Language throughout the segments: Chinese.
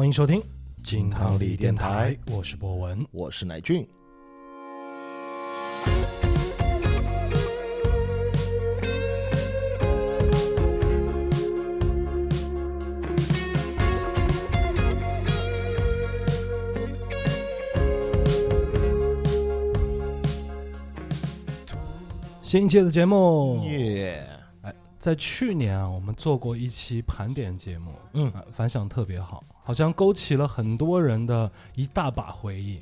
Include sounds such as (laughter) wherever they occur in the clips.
欢迎收听金汤力电台，我是博文。我是乃俊。新一期的节目，耶！哎，在去年啊，我们做过一期盘点节目，嗯啊反响特别好，好像勾起了很多人的一大把回忆。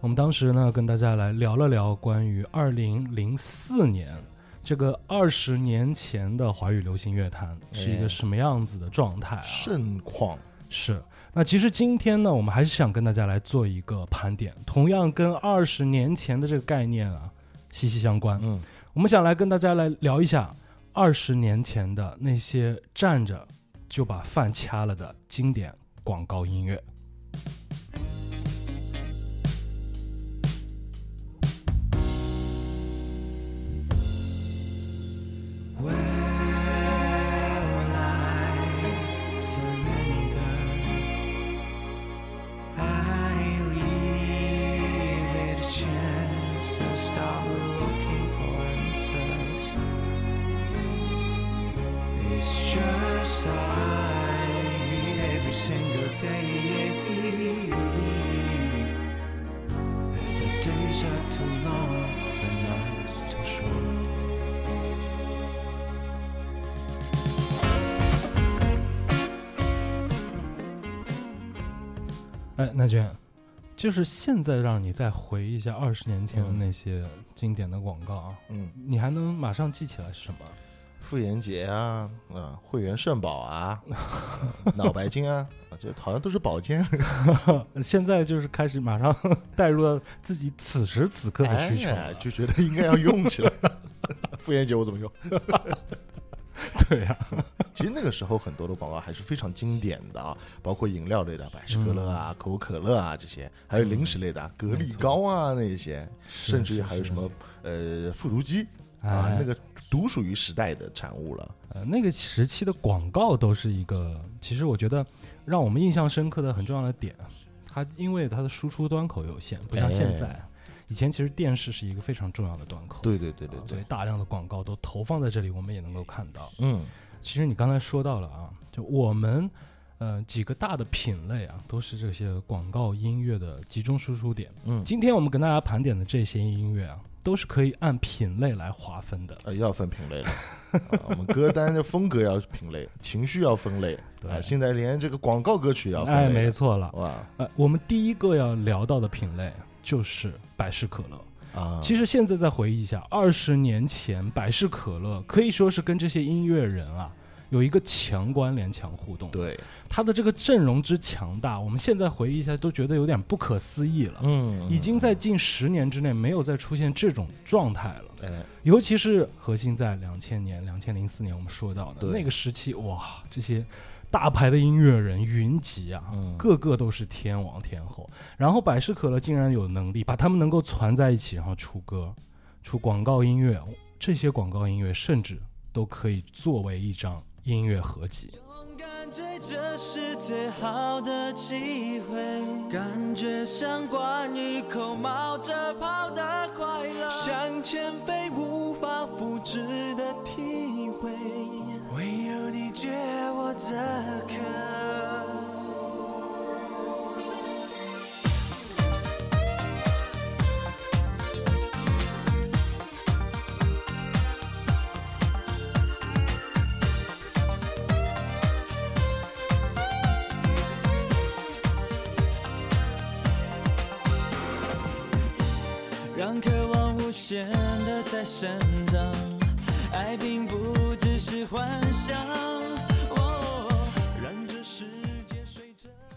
我们当时呢，跟大家来聊了聊关于二零零四年这个二十年前的华语流行乐坛是一个哎什么样子的状态啊？盛况，是。那其实今天呢，我们还是想跟大家来做一个盘点，同样跟二十年前的这个概念啊息息相关。嗯，我们想来跟大家来聊一下二十年前的那些站着就把饭掐了的经典广告音乐。就是现在让你再回忆一下二十年前的那些经典的广告啊，嗯，你还能马上记起来是什么？妇炎洁啊，啊，汇源肾宝啊，脑白金啊，啊，这好像都是保健 (laughs) 现在就是开始马上 (laughs) 带入了自己此时此刻的需求哎就觉得应该要用起来。妇炎洁我怎么用？(laughs) 对呀、(laughs) 其实那个时候很多的广告还是非常经典的啊，包括饮料类的，百事可乐啊、可口可乐啊这些，还有零食类的啊，格力高啊那些，甚至于还有什么呃复读机哎。啊，那个独属于时代的产物了。呃，那个时期的广告都是一个，其实我觉得让我们印象深刻的很重要的点，它因为它的输出端口有限，不像现在。以前其实电视是一个非常重要的端口，对对对对对啊所以，大量的广告都投放在这里，我们也能够看到。嗯其实你刚才说到了啊，就我们呃几个大的品类啊，都是这些广告音乐的集中输出点。嗯，今天我们跟大家盘点的这些音乐啊，都是可以按品类来划分的。呃，要分品类了。啊我们歌单的风格要品类，情绪要分类。(laughs) 对啊，现在连这个广告歌曲要分类哎，没错了。哇呃，我们第一个要聊到的品类就是百事可乐。啊，其实现在再回忆一下，二十年前百事可乐可以说是跟这些音乐人啊有一个强关联、强互动。对，他的这个阵容之强大，我们现在回忆一下都觉得有点不可思议了。嗯，已经在近十年之内没有再出现这种状态了，哎，尤其是核心在两千年、两千零四年我们说到的那个时期，哇，这些大牌的音乐人云集啊，嗯个个都是天王天后。然后百事可乐竟然有能力把他们能够攒在一起，然后出歌、出广告音乐，这些广告音乐甚至都可以作为一张音乐合集。勇敢追，这是最好的机会。感觉像灌一口冒着泡的快乐，向前飞，无法复制的体会。唯有你解我这渴。让渴望无限的在生长，爱并不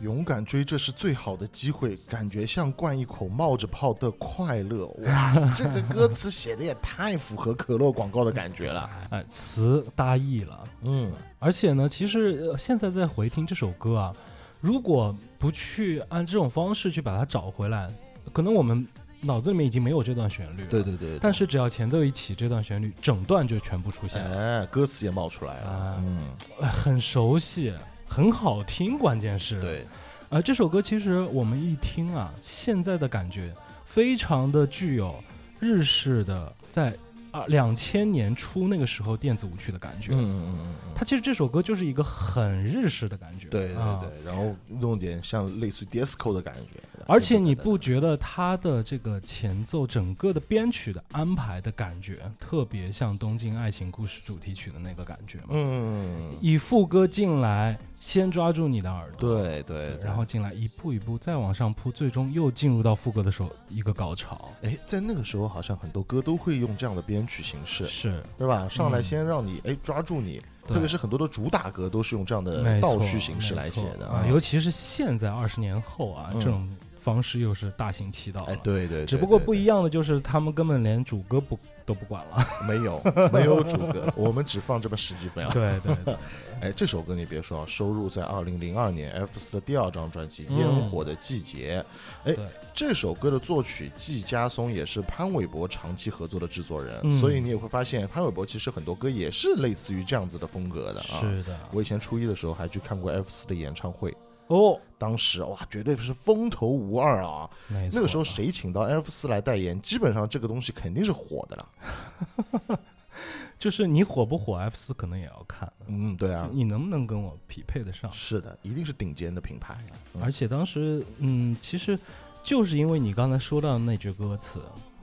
勇敢追，这是最好的机会，感觉像灌一口冒着泡的快乐。哇，(laughs) 这个歌词写的也太符合可乐广告的感觉了。哎，词大意了，嗯，而且呢，其实、呃、现在在回听这首歌啊，如果不去按这种方式去把它找回来，可能我们脑子里面已经没有这段旋律了。对对对，但是只要前奏一起，这段旋律整段就全部出现了，哎，歌词也冒出来了。啊嗯，哎很熟悉，很好听，关键是。对，啊，这首歌其实我们一听啊，现在的感觉非常的具有日式的在啊两千年初那个时候电子舞曲的感觉。嗯嗯嗯嗯，它其实这首歌就是一个很日式的感觉。对对啊对，然后弄点像类似于 disco 的感觉，而且你不觉得它的这个前奏整个的编曲的安排的感觉特别像《东京爱情故事》主题曲的那个感觉吗？嗯，以副歌进来，先抓住你的耳朵，对对，对。然后进来一步一步再往上铺，最终又进入到副歌的时候一个高潮。哎，在那个时候好像很多歌都会用这样的编曲形式，是，对吧？上来嗯先让你哎抓住你，特别是很多的主打歌都是用这样的倒叙形式来写的啊，尤其是现在二十年后啊，嗯。这种方式又是大行其道了。哎，对对，对只不过不一样的就是他们根本连主歌不都不管了。(laughs) 没有 (laughs) 没有主歌，(laughs) 我们只放这么十几分啊。对对对，哎，这首歌你别说啊，收入在二零零二年 F 四的第二张专辑《嗯烟火的季节》。哎，这首歌的作曲季家松也是潘玮柏长期合作的制作人，嗯所以你也会发现潘玮柏其实很多歌也是类似于这样子的风格的啊。是的。我以前初一的时候还去看过 F 四的演唱会，哦，当时哇，绝对是风头无二啊！那个时候谁请到 F 四来代言，基本上这个东西肯定是火的了。就是你火不火，F 四可能也要看，嗯，对啊，你能不能跟我匹配得上？是的，一定是顶尖的品牌。嗯而且当时，嗯，其实就是因为你刚才说到的那句歌词，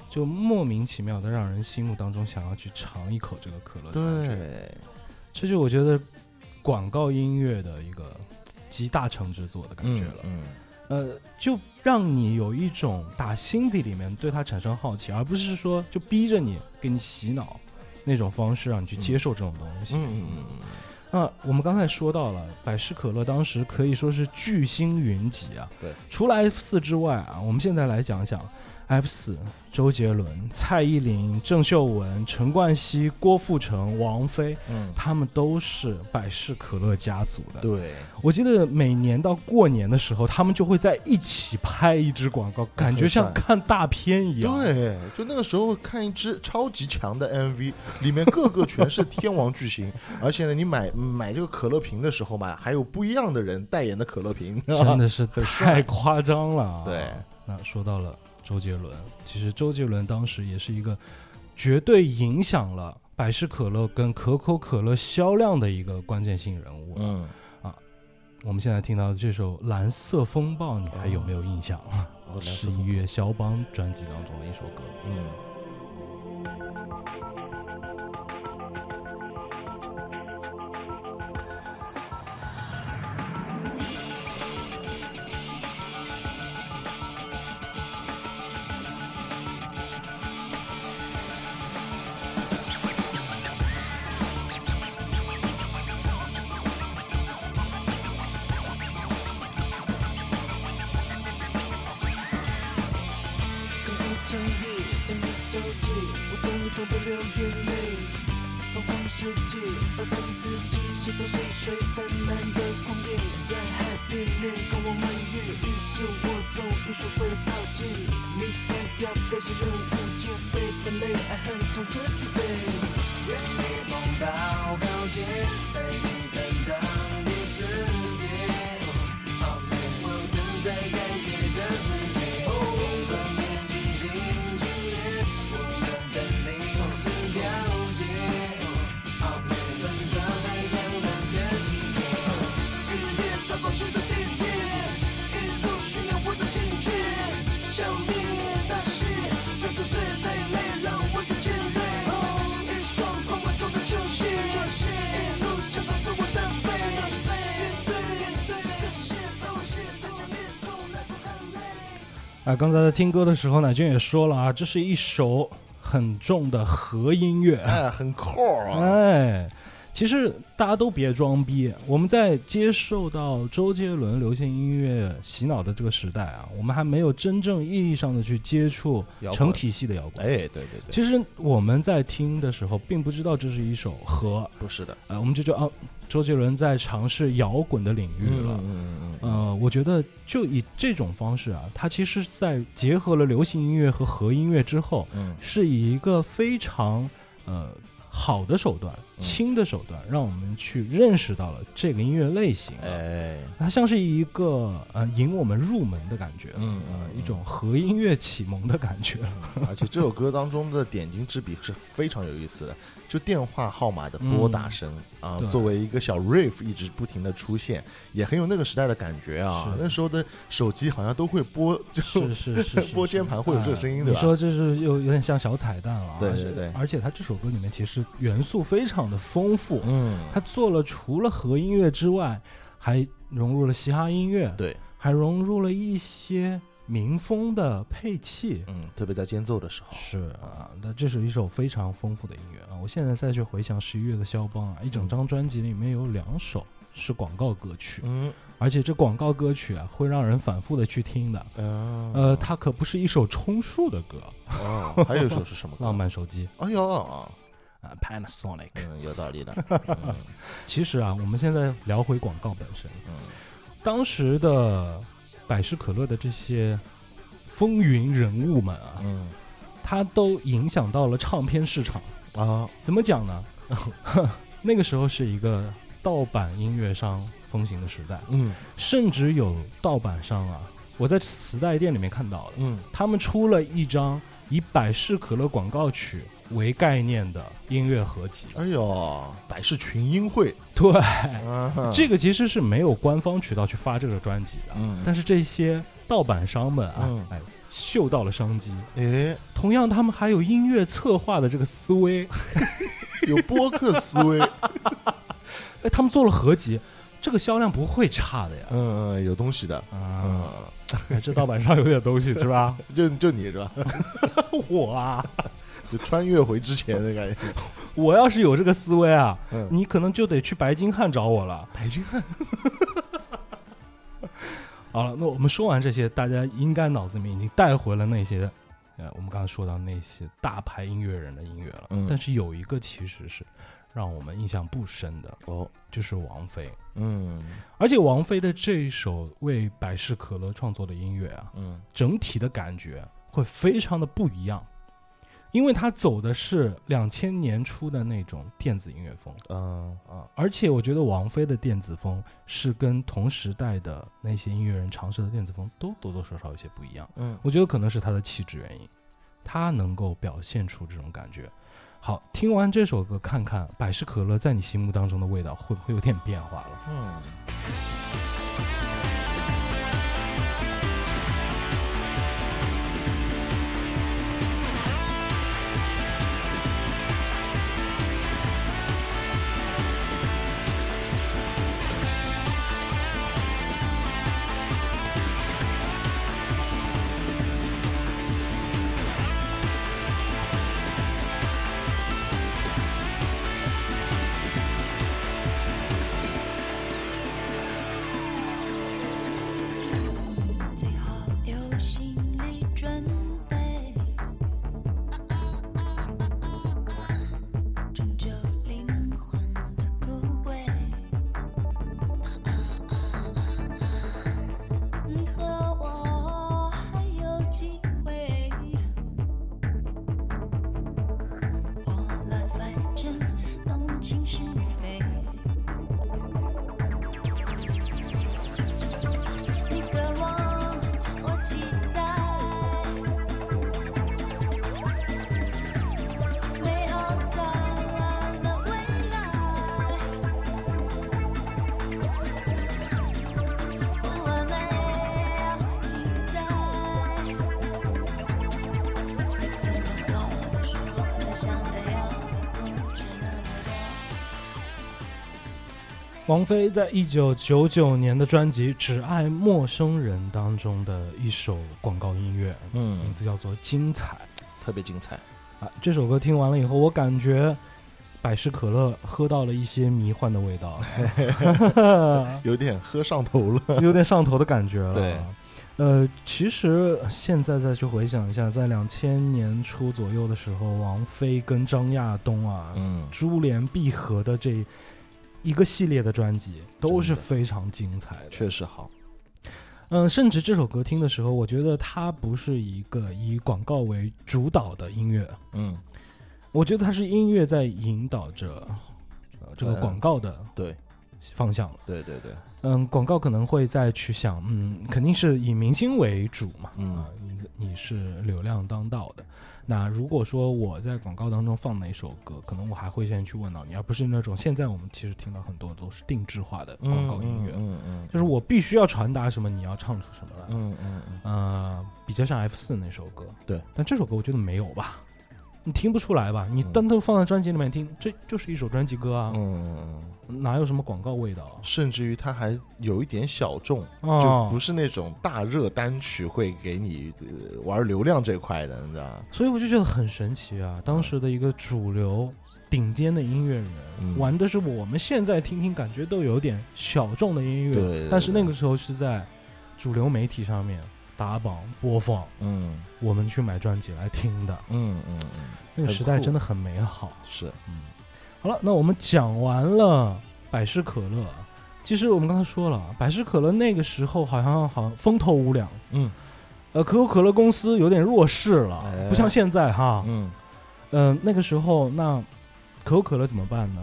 就莫名其妙的让人心目当中想要去尝一口这个可乐的感觉。对，这就我觉得广告音乐的一个集大成之作的感觉了。嗯，呃，就让你有一种打心底里面对他产生好奇，而不是说就逼着你给你洗脑那种方式让你去接受这种东西。嗯嗯嗯嗯那我们刚才说到了，百事可乐当时可以说是巨星云集啊。对，除了 F 四之外啊，我们现在来讲讲 F 四，周杰伦、蔡依林、郑秀文、陈冠希、郭富城、王菲，嗯，他们都是百事可乐家族的。对，我记得每年到过年的时候，他们就会在一起拍一支广告，感觉像看大片一样。对，就那个时候看一支超级强的 MV，里面个个全是天王巨星，(laughs) 而且呢，你买买这个可乐瓶的时候嘛，还有不一样的人代言的可乐瓶，真的是太夸张了啊。对，那说到了周杰伦，其实周杰伦当时也是一个绝对影响了百事可乐跟可口可乐销量的一个关键性人物。嗯啊，我们现在听到的这首《蓝色风暴》，你还有没有印象？哦蓝色十风一月肖邦专辑当中的一首歌。嗯。啊，刚才在听歌的时候，乃君也说了啊，这是一首很重的和音乐。哎，很 core 啊，哎，其实大家都别装逼，我们在接受到周杰伦流行音乐洗脑的这个时代啊，我们还没有真正意义上的去接触成体系的摇滚。哎，对对对，其实我们在听的时候，并不知道这是一首和，不是的，呃，我们就觉得啊，周杰伦在尝试摇滚的领域了。嗯嗯嗯呃，我觉得就以这种方式啊，它其实在结合了流行音乐和和音乐之后，嗯。是以一个非常呃好的手段、嗯轻的手段，让我们去认识到了这个音乐类型。哎，它像是一个呃引我们入门的感觉，嗯一种和音乐启蒙的感觉。而且这首歌当中的点睛之笔是非常有意思的，就电话号码的拨打声、啊，作为一个小 riff 一直不停的出现，也很有那个时代的感觉啊。是。那时候的手机好像都会拨，就是是是 (laughs) 是拨键盘会有这个声音哎对吧？你说这是有有点像小彩蛋了对对对。而且它这首歌里面其实元素非常的丰富，嗯，他做了除了和音乐之外，还融入了嘻哈音乐，对，还融入了一些民风的配器。嗯，特别在间奏的时候，是啊，那这是一首非常丰富的音乐啊！我现在再去回想十一月的肖邦啊，一整张专辑里面有两首是广告歌曲，嗯而且这广告歌曲啊会让人反复的去听的。嗯，呃，它可不是一首充数的歌，哦，还有一首是什么 (laughs)《歌？浪漫手机哎呦，Panasonic。嗯，有道理的，(laughs) 嗯。其实啊，我们现在聊回广告本身，嗯。当时的百事可乐的这些风云人物们啊，嗯。他都影响到了唱片市场。啊，怎么讲呢？(laughs) 那个时候是一个盗版音乐商风行的时代，嗯。甚至有盗版商啊，我在磁带店里面看到的，嗯。他们出了一张以百事可乐广告曲为概念的音乐合集。哎呦，百事群英会，对，啊，这个其实是没有官方渠道去发这个专辑的，嗯，但是这些盗版商们啊，嗯哎，嗅到了商机。哎，同样，他们还有音乐策划的这个思维，(laughs) 有播客思维，(laughs) 哎，他们做了合集，这个销量不会差的呀。嗯嗯，有东西的，啊，嗯，哎这盗版商有点东西是吧？(laughs) 就就你是吧？我啊，就穿越回之前的感觉，(laughs) 我要是有这个思维啊，嗯，你可能就得去白金汉找我了。白金汉，(laughs) 好了，那我们说完这些，大家应该脑子里面已经带回了那些，呃，我们刚才说到那些大牌音乐人的音乐了。嗯。但是有一个其实是让我们印象不深的，哦，就是王菲。嗯。而且王菲的这一首为百事可乐创作的音乐啊，嗯。整体的感觉会非常的不一样，因为他走的是两千年初的那种电子音乐风嗯啊，而且我觉得王菲的电子风是跟同时代的那些音乐人尝试的电子风都多多少少有些不一样。嗯，我觉得可能是他的气质原因，他能够表现出这种感觉。好，听完这首歌，看看百事可乐在你心目当中的味道会不会有点变化了？嗯。王菲在一九九九年的专辑《只爱陌生人》当中的一首广告音乐，嗯名嗯，字叫做《精彩特别精彩。》啊。这首歌听完了以后，我感觉百事可乐喝到了一些迷幻的味道，(laughs) 有点喝上头了。(laughs) 有点上头的感觉了。对，呃，其实现在再去回想一下，在两千年初左右的时候，王菲跟张亚东啊，嗯，珠联璧合的这一个系列的专辑都是非常精彩的。确实好。嗯，甚至这首歌听的时候，我觉得它不是一个以广告为主导的音乐。嗯我觉得它是音乐在引导着呃这个嗯广告的对方向了。对对对，嗯，广告可能会再去想，嗯，肯定是以明星为主嘛，嗯啊，你你是流量当道的。那如果说我在广告当中放哪首歌，可能我还会先去问到你，而不是那种现在我们其实听到很多都是定制化的广告音乐，嗯嗯，就是我必须要传达什么，你要唱出什么来。嗯嗯嗯，呃，比较像 F 四那首歌，对，但这首歌我觉得没有吧，你听不出来吧？你嗯单独放在专辑里面听，这就是一首专辑歌啊，嗯嗯，哪有什么广告味道啊？甚至于它还有一点小众，哦就不是那种大热单曲会给你呃玩流量这块的，你知道吗？所以我就觉得很神奇啊！当时的一个主流顶尖的音乐人，嗯玩的是我们现在听听感觉都有点小众的音乐，对对对但是那个时候是在主流媒体上面打榜播放，嗯我们去买专辑来听的。嗯嗯嗯，那个时代真的很美好。是，嗯好了，那我们讲完了百事可乐。其实我们刚才说了，百事可乐那个时候好像好像风头无两，嗯呃，可口可乐公司有点弱势了，哎不像现在哈。嗯嗯、那个时候那可口可乐怎么办呢？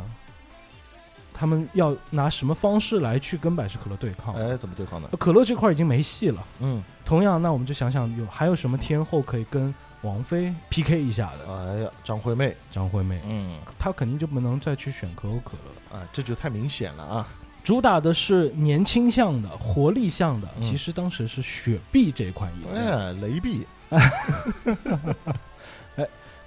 他们要拿什么方式来去跟百事可乐对抗？哎，怎么对抗的？呃可乐这块已经没戏了。嗯，同样，那我们就想想有还有什么天后可以跟王菲 PK 一下的？哎呀，张惠妹，张惠妹，嗯她肯定就不能再去选可口可乐了。啊，这就太明显了啊，主打的是年轻向的、活力向的，嗯其实当时是雪碧这款饮料。哎，雷碧，(laughs)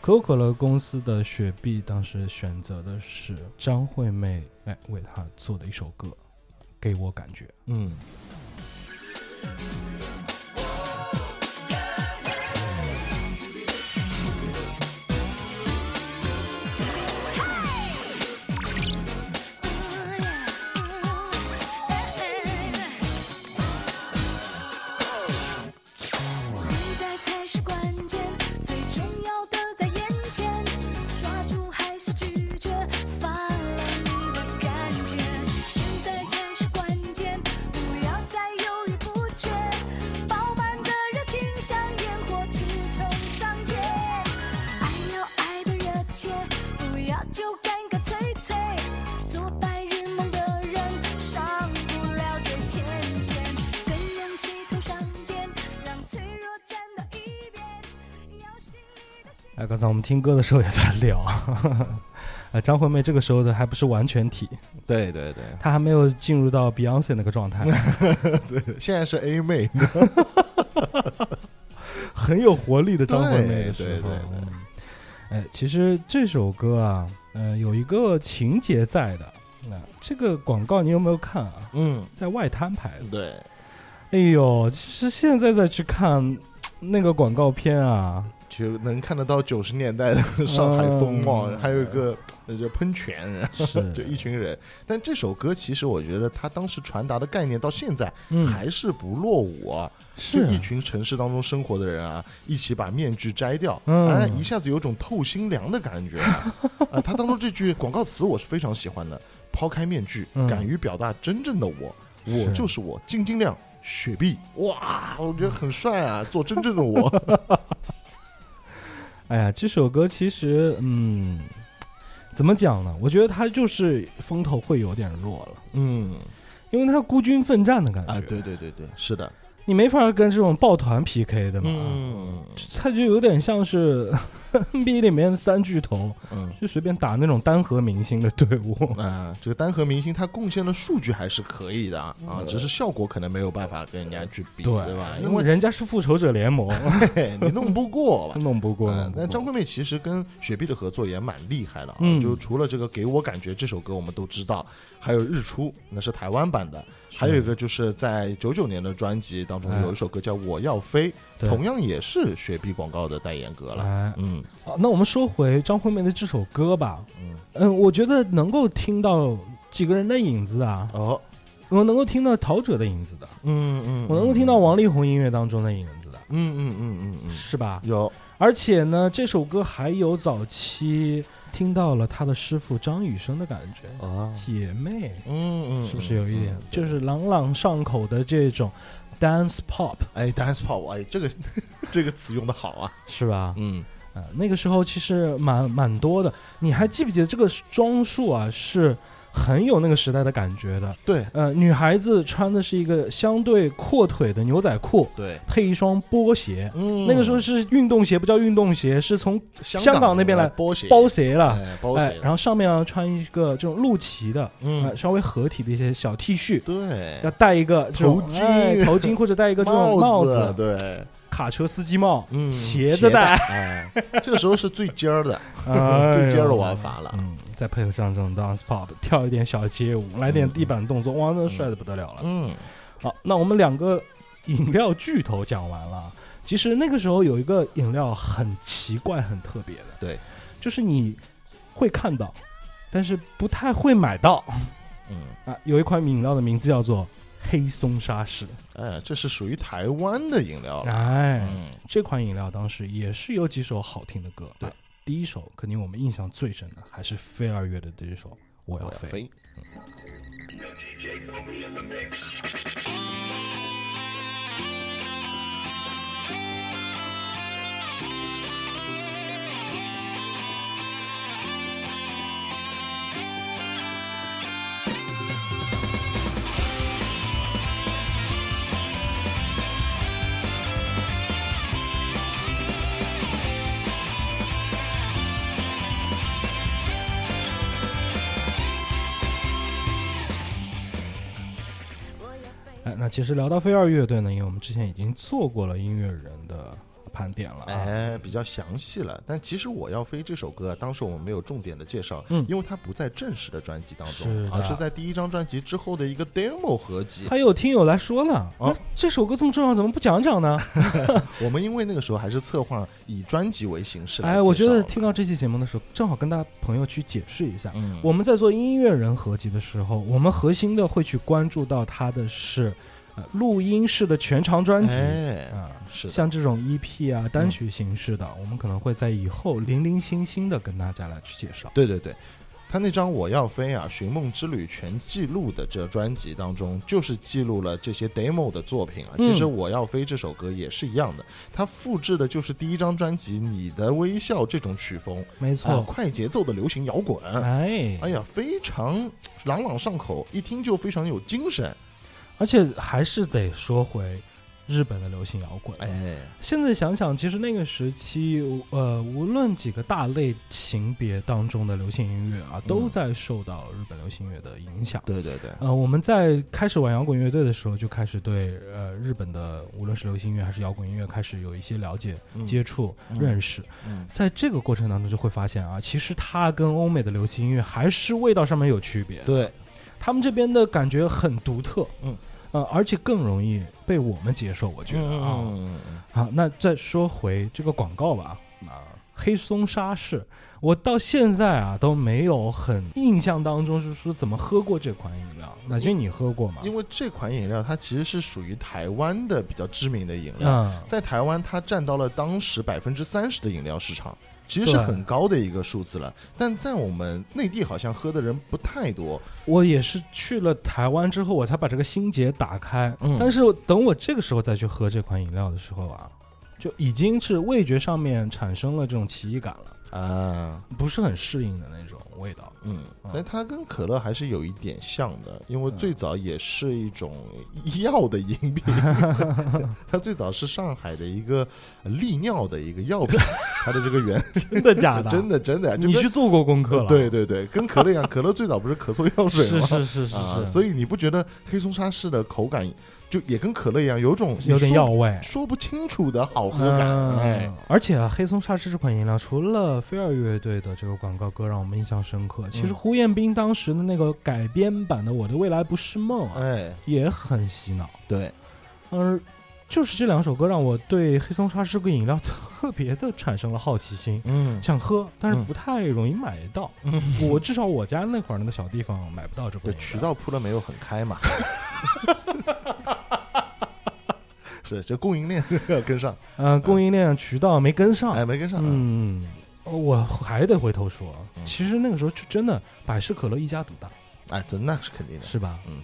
可口可乐公司的雪碧当时选择的是张惠妹，哎，为她做的一首歌，给我感觉。嗯。刚才我们听歌的时候也在聊，(laughs) 呃，张惠妹这个时候的还不是完全体，对对对。她还没有进入到 Beyonce 那个状态，(laughs) 对，现在是 A 妹，(laughs) 很有活力的张惠妹的时候。对对对。哎，其实这首歌啊，呃，有一个情节在的。那这个广告你有没有看啊？嗯，在外滩拍的。对，哎呦，其实现在再去看那个广告片啊，就能看得到九十年代的上海风貌，嗯还有一个那叫喷泉，(laughs) 是就一群人。但这首歌其实我觉得他当时传达的概念到现在嗯，还是不落伍啊。就是一群城市当中生活的人啊，一起把面具摘掉，嗯。哎，一下子有种透心凉的感觉啊！啊，他当中这句广告词我是非常喜欢的，抛开面具，嗯。敢于表达真正的我，我就是我，晶晶亮，雪碧，哇，我觉得很帅啊，做真正的我，(laughs) 哎呀，这首歌其实，嗯，怎么讲呢？我觉得它就是风头会有点弱了，嗯，因为它孤军奋战的感觉，啊，对对对对，是的，你没法跟这种抱团 PK 的嘛。嗯。它就有点像是 (laughs) NBA 里面三巨头，嗯。就随便打那种单核明星的队伍。(laughs) 啊、这个单核明星他贡献的数据还是可以的啊，啊只是效果可能没有办法跟人家去比，对吧？因为人家是复仇者联盟，(laughs) 你弄不过吧。弄不过。但张惠妹其实跟雪碧的合作也蛮厉害的啊，嗯就除了这个给我感觉这首歌我们都知道，还有日出那是台湾版的，还有一个就是在九九年的专辑当中哎有一首歌叫《我要飞》，对同样也是雪碧广告的代言歌了。哎，嗯。好，那我们说回张惠妹的这首歌吧。嗯，嗯，我觉得能够听到几个人的影子啊，哦，我能够听到陶喆的影子的，嗯嗯，我能够听到王力宏音乐当中的影子的，嗯，嗯嗯嗯是吧？有，而且呢，这首歌还有早期听到了他的师傅张雨生的感觉，啊，姐妹。嗯嗯，是不是有一点？嗯，就是朗朗上口的这种 dance pop，哎，dance pop，哎，这个这个词用的好啊，是吧？嗯呃，那个时候其实蛮蛮多的。你还记不记得这个装束啊，是很有那个时代的感觉的。对。呃，女孩子穿的是一个相对阔腿的牛仔裤，对，配一双波鞋。嗯。那个时候是运动鞋，不叫运动鞋，是从香港那边来包鞋。包鞋了。哎包哎，，然后上面啊穿一个这种露脐的，嗯。呃，稍微合体的一些小 T 恤，对。要戴一个头巾。哎头巾或者戴一个这种帽子，对，卡车司机帽，嗯，斜着戴，哎，这个时候是最尖儿的，(laughs) 哎最尖儿的玩法了。嗯，再配合上这种 dance pop，跳一点小街舞，来点地板动作，哇，那帅的不得了了。嗯，好，那我们两个饮料巨头讲完了。其实那个时候有一个饮料很奇怪、很特别的，对，就是你会看到，但是不太会买到嗯，啊。有一款饮料的名字叫做黑松沙士，哎，这是属于台湾的饮料了。哎，嗯，这款饮料当时也是有几首好听的歌。对啊第一首肯定我们印象最深的还是飞儿乐的这一首《我我要要飞》。飞。其实聊到飞儿乐队呢，因为我们之前已经做过了音乐人的盘点了啊。哎，比较详细了。但其实《我要飞》这首歌，当时我们没有重点的介绍，嗯因为它不在正式的专辑当中，的而是在第一张专辑之后的一个 demo 合集。还有听友来说呢，啊这首歌这么重要，怎么不讲讲呢？(laughs) 我们因为那个时候还是策划以专辑为形式来哎，我觉得听到这期节目的时候，正好跟大家朋友去解释一下，嗯，我们在做音乐人合集的时候，我们核心的会去关注到它的是呃录音式的全长专辑哎，啊。是，像这种 EP 啊单曲形式的，我们可能会在以后零零星星的跟大家来去介绍。对对对。他那张《我要飞》啊，《寻梦之旅》全记录的这专辑当中，就是记录了这些 demo 的作品啊。嗯其实《我要飞》这首歌也是一样的，它复制的就是第一张专辑《你的微笑》这种曲风，啊，没错，快节奏的流行摇滚。哎，哎呀，非常朗朗上口，一听就非常有精神。而且还是得说回日本的流行摇滚。哎，现在想想，其实那个时期，呃，无论几个大类型别当中的流行音乐啊，都在受到日本流行乐的影响。对对对，呃，我们在开始玩摇滚乐队的时候，就开始对呃日本的无论是流行音乐还是摇滚音乐开始有一些了解、嗯接触、嗯认识。嗯，在这个过程当中，就会发现啊，其实它跟欧美的流行音乐还是味道上面有区别。对，他们这边的感觉很独特，嗯，呃，而且更容易被我们接受，我觉得啊。嗯好，那再说回这个广告吧，啊，黑松沙士，我到现在啊都没有很印象当中是说怎么喝过这款饮料。乃军，你喝过吗？因为这款饮料它其实是属于台湾的比较知名的饮料，嗯，在台湾它占到了当时百分之三十的饮料市场。其实是很高的一个数字了，但在我们内地好像喝的人不太多。我也是去了台湾之后，我才把这个心结打开。嗯但是等我这个时候再去喝这款饮料的时候啊，就已经是味觉上面产生了这种奇异感了，啊，不是很适应的那种味道。嗯嗯，但它跟可乐还是有一点像的，因为最早也是一种药的饮品，(laughs) 它最早是上海的一个利尿的一个药品，(laughs) 它的这个原 (laughs) 真的假的？真的真的，你去做过功课了？对，对对，跟可乐一样，可乐最早不是咳嗽药水是吗？是是是啊，是，所以你不觉得黑松沙士的口感就也跟可乐一样，有种有点药味。说不清楚的好喝感？嗯哎，而且啊，黑松沙士这款饮料，除了飞儿乐队的这个广告歌让我们印象深刻，其实嗯胡彦斌当时的那个改编版的《我的未来不是梦》啊，哎，也很洗脑。对，而就是这两首歌让我对黑松沙士这个饮料特 (laughs) 别的产生了好奇心，嗯，想喝，但是嗯不太容易买到。我至少我家那块儿那个小地方买不到这款饮料。对渠道铺的没有很开嘛。(laughs) 是，这供应链 (laughs) 要跟上，呃，供应链渠道没跟上。哎，没跟上，嗯，我还得回头说，嗯其实那个时候就真的百事可乐一家独大，哎，这那是肯定的，是吧？嗯。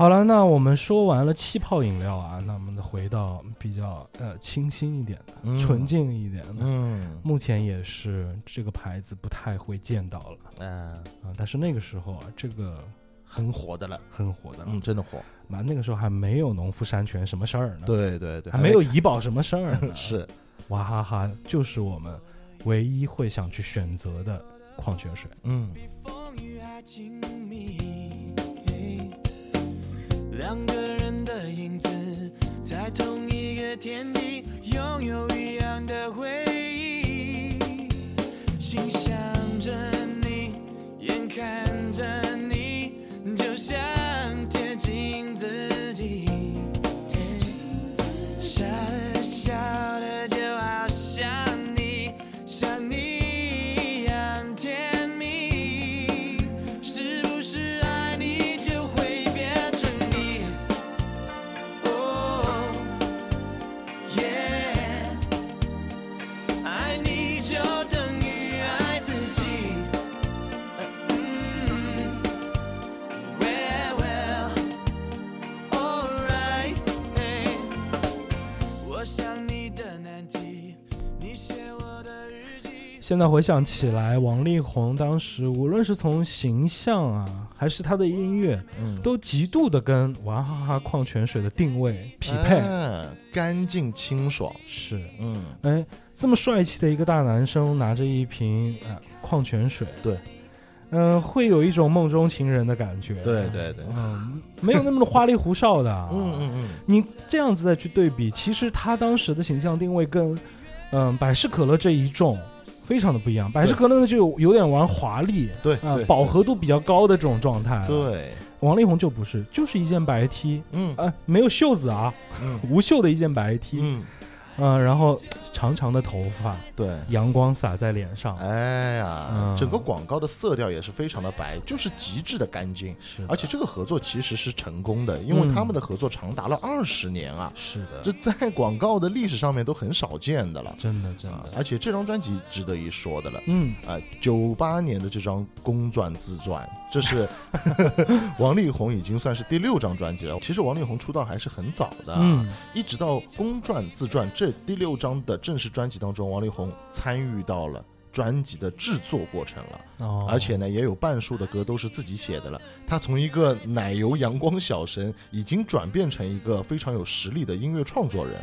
好了，那我们说完了气泡饮料啊，那我们回到比较呃清新一点的、嗯纯净一点的。嗯，目前也是这个牌子不太会见到了嗯，啊，但是那个时候啊，这个很火的了，很火的了。嗯，真的火。那那个时候还没有农夫山泉什么事儿呢，，对对对，还没有怡宝什么事儿呢。(laughs) 是，娃哈哈就是我们唯一会想去选择的矿泉水。嗯。两个人的影子在同一个天地，拥有一样的回忆。心想着你，眼看着你，就像贴近自己。笑了笑了就好像现在回想起来，王力宏当时无论是从形象啊，还是他的音乐，嗯，都极度的跟娃哈哈矿泉水的定位匹配。哎干净清爽。是，嗯，哎，这么帅气的一个大男生拿着一瓶呃矿泉水，对，嗯、会有一种梦中情人的感觉。对对对，嗯，没有那么花里胡哨的、啊。(laughs) 嗯嗯嗯，你这样子再去对比，其实他当时的形象定位跟嗯、百事可乐这一众非常的不一样。百事可乐就有有点玩华丽对饱和度比较高的这种状态。，对，王力宏就不是，就是一件白 T，嗯。啊、没有袖子啊，嗯。(laughs) 无袖的一件白 T，嗯，嗯、然后长长的头发，对。阳光洒在脸上，哎呀，嗯整个广告的色调也是非常的白，就是极致的干净。是，而且这个合作其实是成功的，因为嗯他们的合作长达了二十年啊，是的，这在广告的历史上面都很少见的了。真的真的，啊而且这张专辑值得一说的了。嗯，啊，九八年的这张公转自传，这是 (laughs) 王力宏已经算是第六张专辑了。其实王力宏出道还是很早的，嗯，一直到公传自传这第六张的正式专辑当中，王力宏参与到了专辑的制作过程了。哦，而且呢，也有半数的歌都是自己写的了。他从一个奶油阳光小生，已经转变成一个非常有实力的音乐创作人。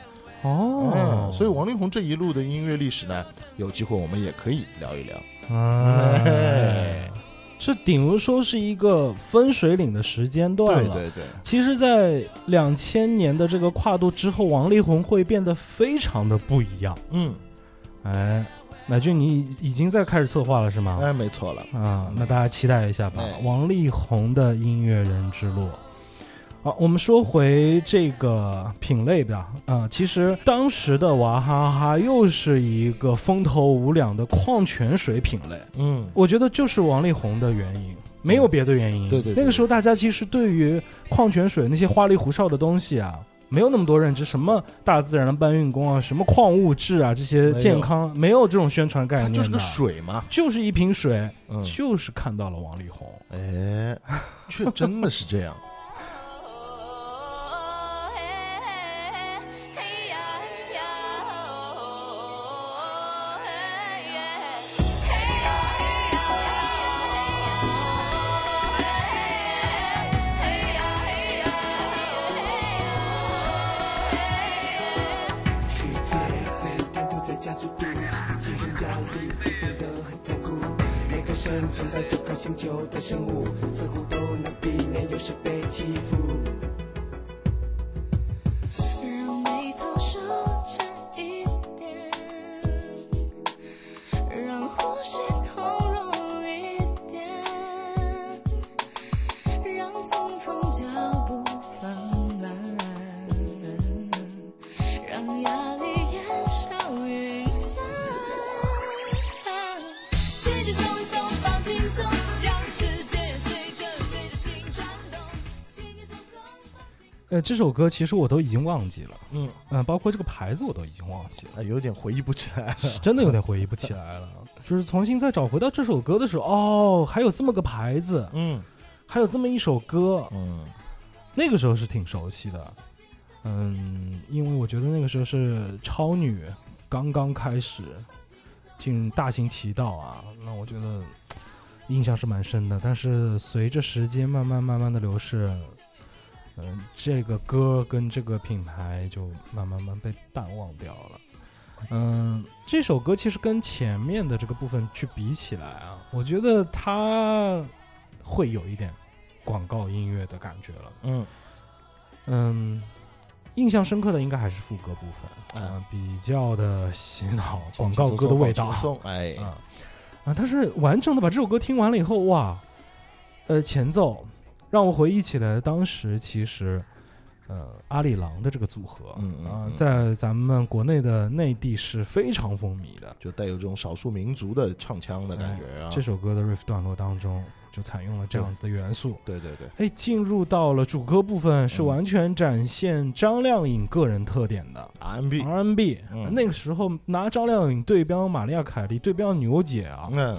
哦嗯，，所以王力宏这一路的音乐历史呢，有机会我们也可以聊一聊。哎哎，这顶如说是一个分水岭的时间段了。对对对，其实，在两千年的这个跨度之后，王力宏会变得非常的不一样。嗯，哎，乃俊，你已已经在开始策划了是吗？哎，没错了。啊，那大家期待一下吧，哎王力宏的音乐人之路。好，我们说回这个品类吧。啊，其实当时的娃哈哈又是一个风头无两的矿泉水品类，嗯，我觉得就是王力宏的原因，没有别的原因。对对对那个时候大家其实对于矿泉水那些花里胡哨的东西啊，没有那么多认知，什么大自然的搬运工啊，什么矿物质啊，这些健康没有这种宣传概念就是个水嘛。就是一瓶水，嗯，就是看到了王力宏。哎，却真的是这样。这首歌其实我都已经忘记了，嗯，嗯、包括这个牌子我都已经忘记了，哎，有点回忆不起来了。真的有点回忆不起来了。(laughs) 就是重新再找回到这首歌的时候，哦，还有这么个牌子，嗯。还有这么一首歌，嗯，那个时候是挺熟悉的，嗯，因为我觉得那个时候是超女刚刚开始进大行其道啊，那我觉得印象是蛮深的。但是随着时间慢慢慢慢的流逝，嗯、这个歌跟这个品牌就慢慢慢被淡忘掉了。嗯，这首歌其实跟前面的这个部分去比起来啊，我觉得它会有一点广告音乐的感觉了。嗯嗯，印象深刻的应该还是副歌部分，啊啊、比较的洗脑，广告歌的味道哎，啊啊！但是完整的把这首歌听完了以后，哇，呃，前奏让我回忆起来当时其实。呃，阿里郎的这个组合，啊、嗯嗯嗯在咱们国内的内地是非常风靡的。就带有这种少数民族的唱腔的感觉啊。这首歌的 riff 段落当中就采用了这样子的元素。对对对，哎，进入到了主歌部分，是嗯完全展现张靓颖个人特点的。R&B，R&B，、嗯那个时候拿张靓颖对标玛利亚凯莉，对标牛姐啊，(laughs) 嗯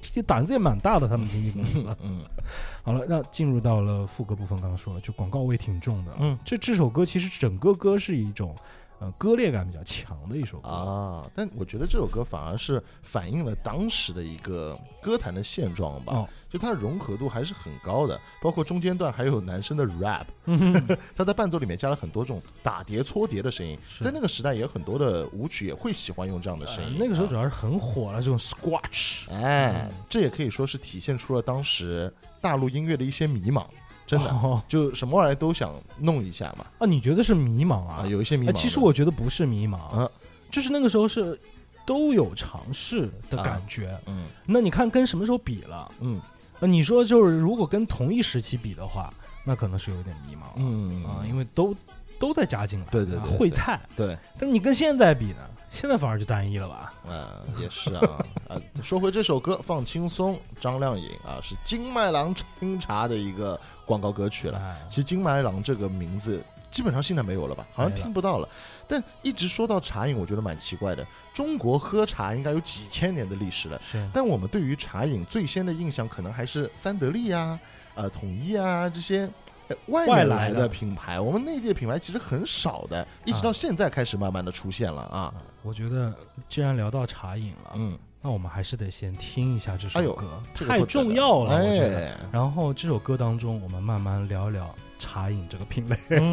这胆子也蛮大的，他们经纪公司。嗯 (laughs) 好了，那进入到了副歌部分，刚刚说了，就广告位挺重的。嗯这这首歌其实整个歌是一种呃割裂感比较强的一首歌。啊，但我觉得这首歌反而是反映了当时的一个歌坛的现状吧。哦，就它的融合度还是很高的，包括中间段还有男生的 rap，嗯 (laughs) 哼他在伴奏里面加了很多这种打碟搓碟的声音，在那个时代也有很多的舞曲也会喜欢用这样的声音。那个时候主要是很火了，这种 squatch，。哎嗯，这也可以说是体现出了当时大陆音乐的一些迷茫，真的。哦就什么玩意儿都想弄一下嘛，啊，你觉得是迷茫啊？啊，有一些迷茫。其实我觉得不是迷茫，啊就是那个时候是都有尝试的感觉。嗯那你看跟什么时候比了？嗯呃，你说就是如果跟同一时期比的话，那可能是有点迷茫了嗯啊，因为都都在加进来，对对对会菜。对，但你跟现在比呢？现在反而就单一了吧？嗯，也是啊啊。说回这首歌，放轻松，张靓颖啊是金麦郎清茶的一个广告歌曲了。哎其实金麦郎这个名字基本上现在没有了吧？好像听不到了。但一直说到茶饮，我觉得蛮奇怪的。中国喝茶应该有几千年的历史了，是但我们对于茶饮最先的印象可能还是三得利啊、呃统一啊这些。呃外来来的的。品牌，我们内地的品牌其实很少的，一直到现在开始慢慢的出现了啊。啊，我觉得既然聊到茶饮了，嗯，那我们还是得先听一下这首歌，太重要了，我觉得。哎，然后这首歌当中，我们慢慢聊聊茶饮这个品类。嗯，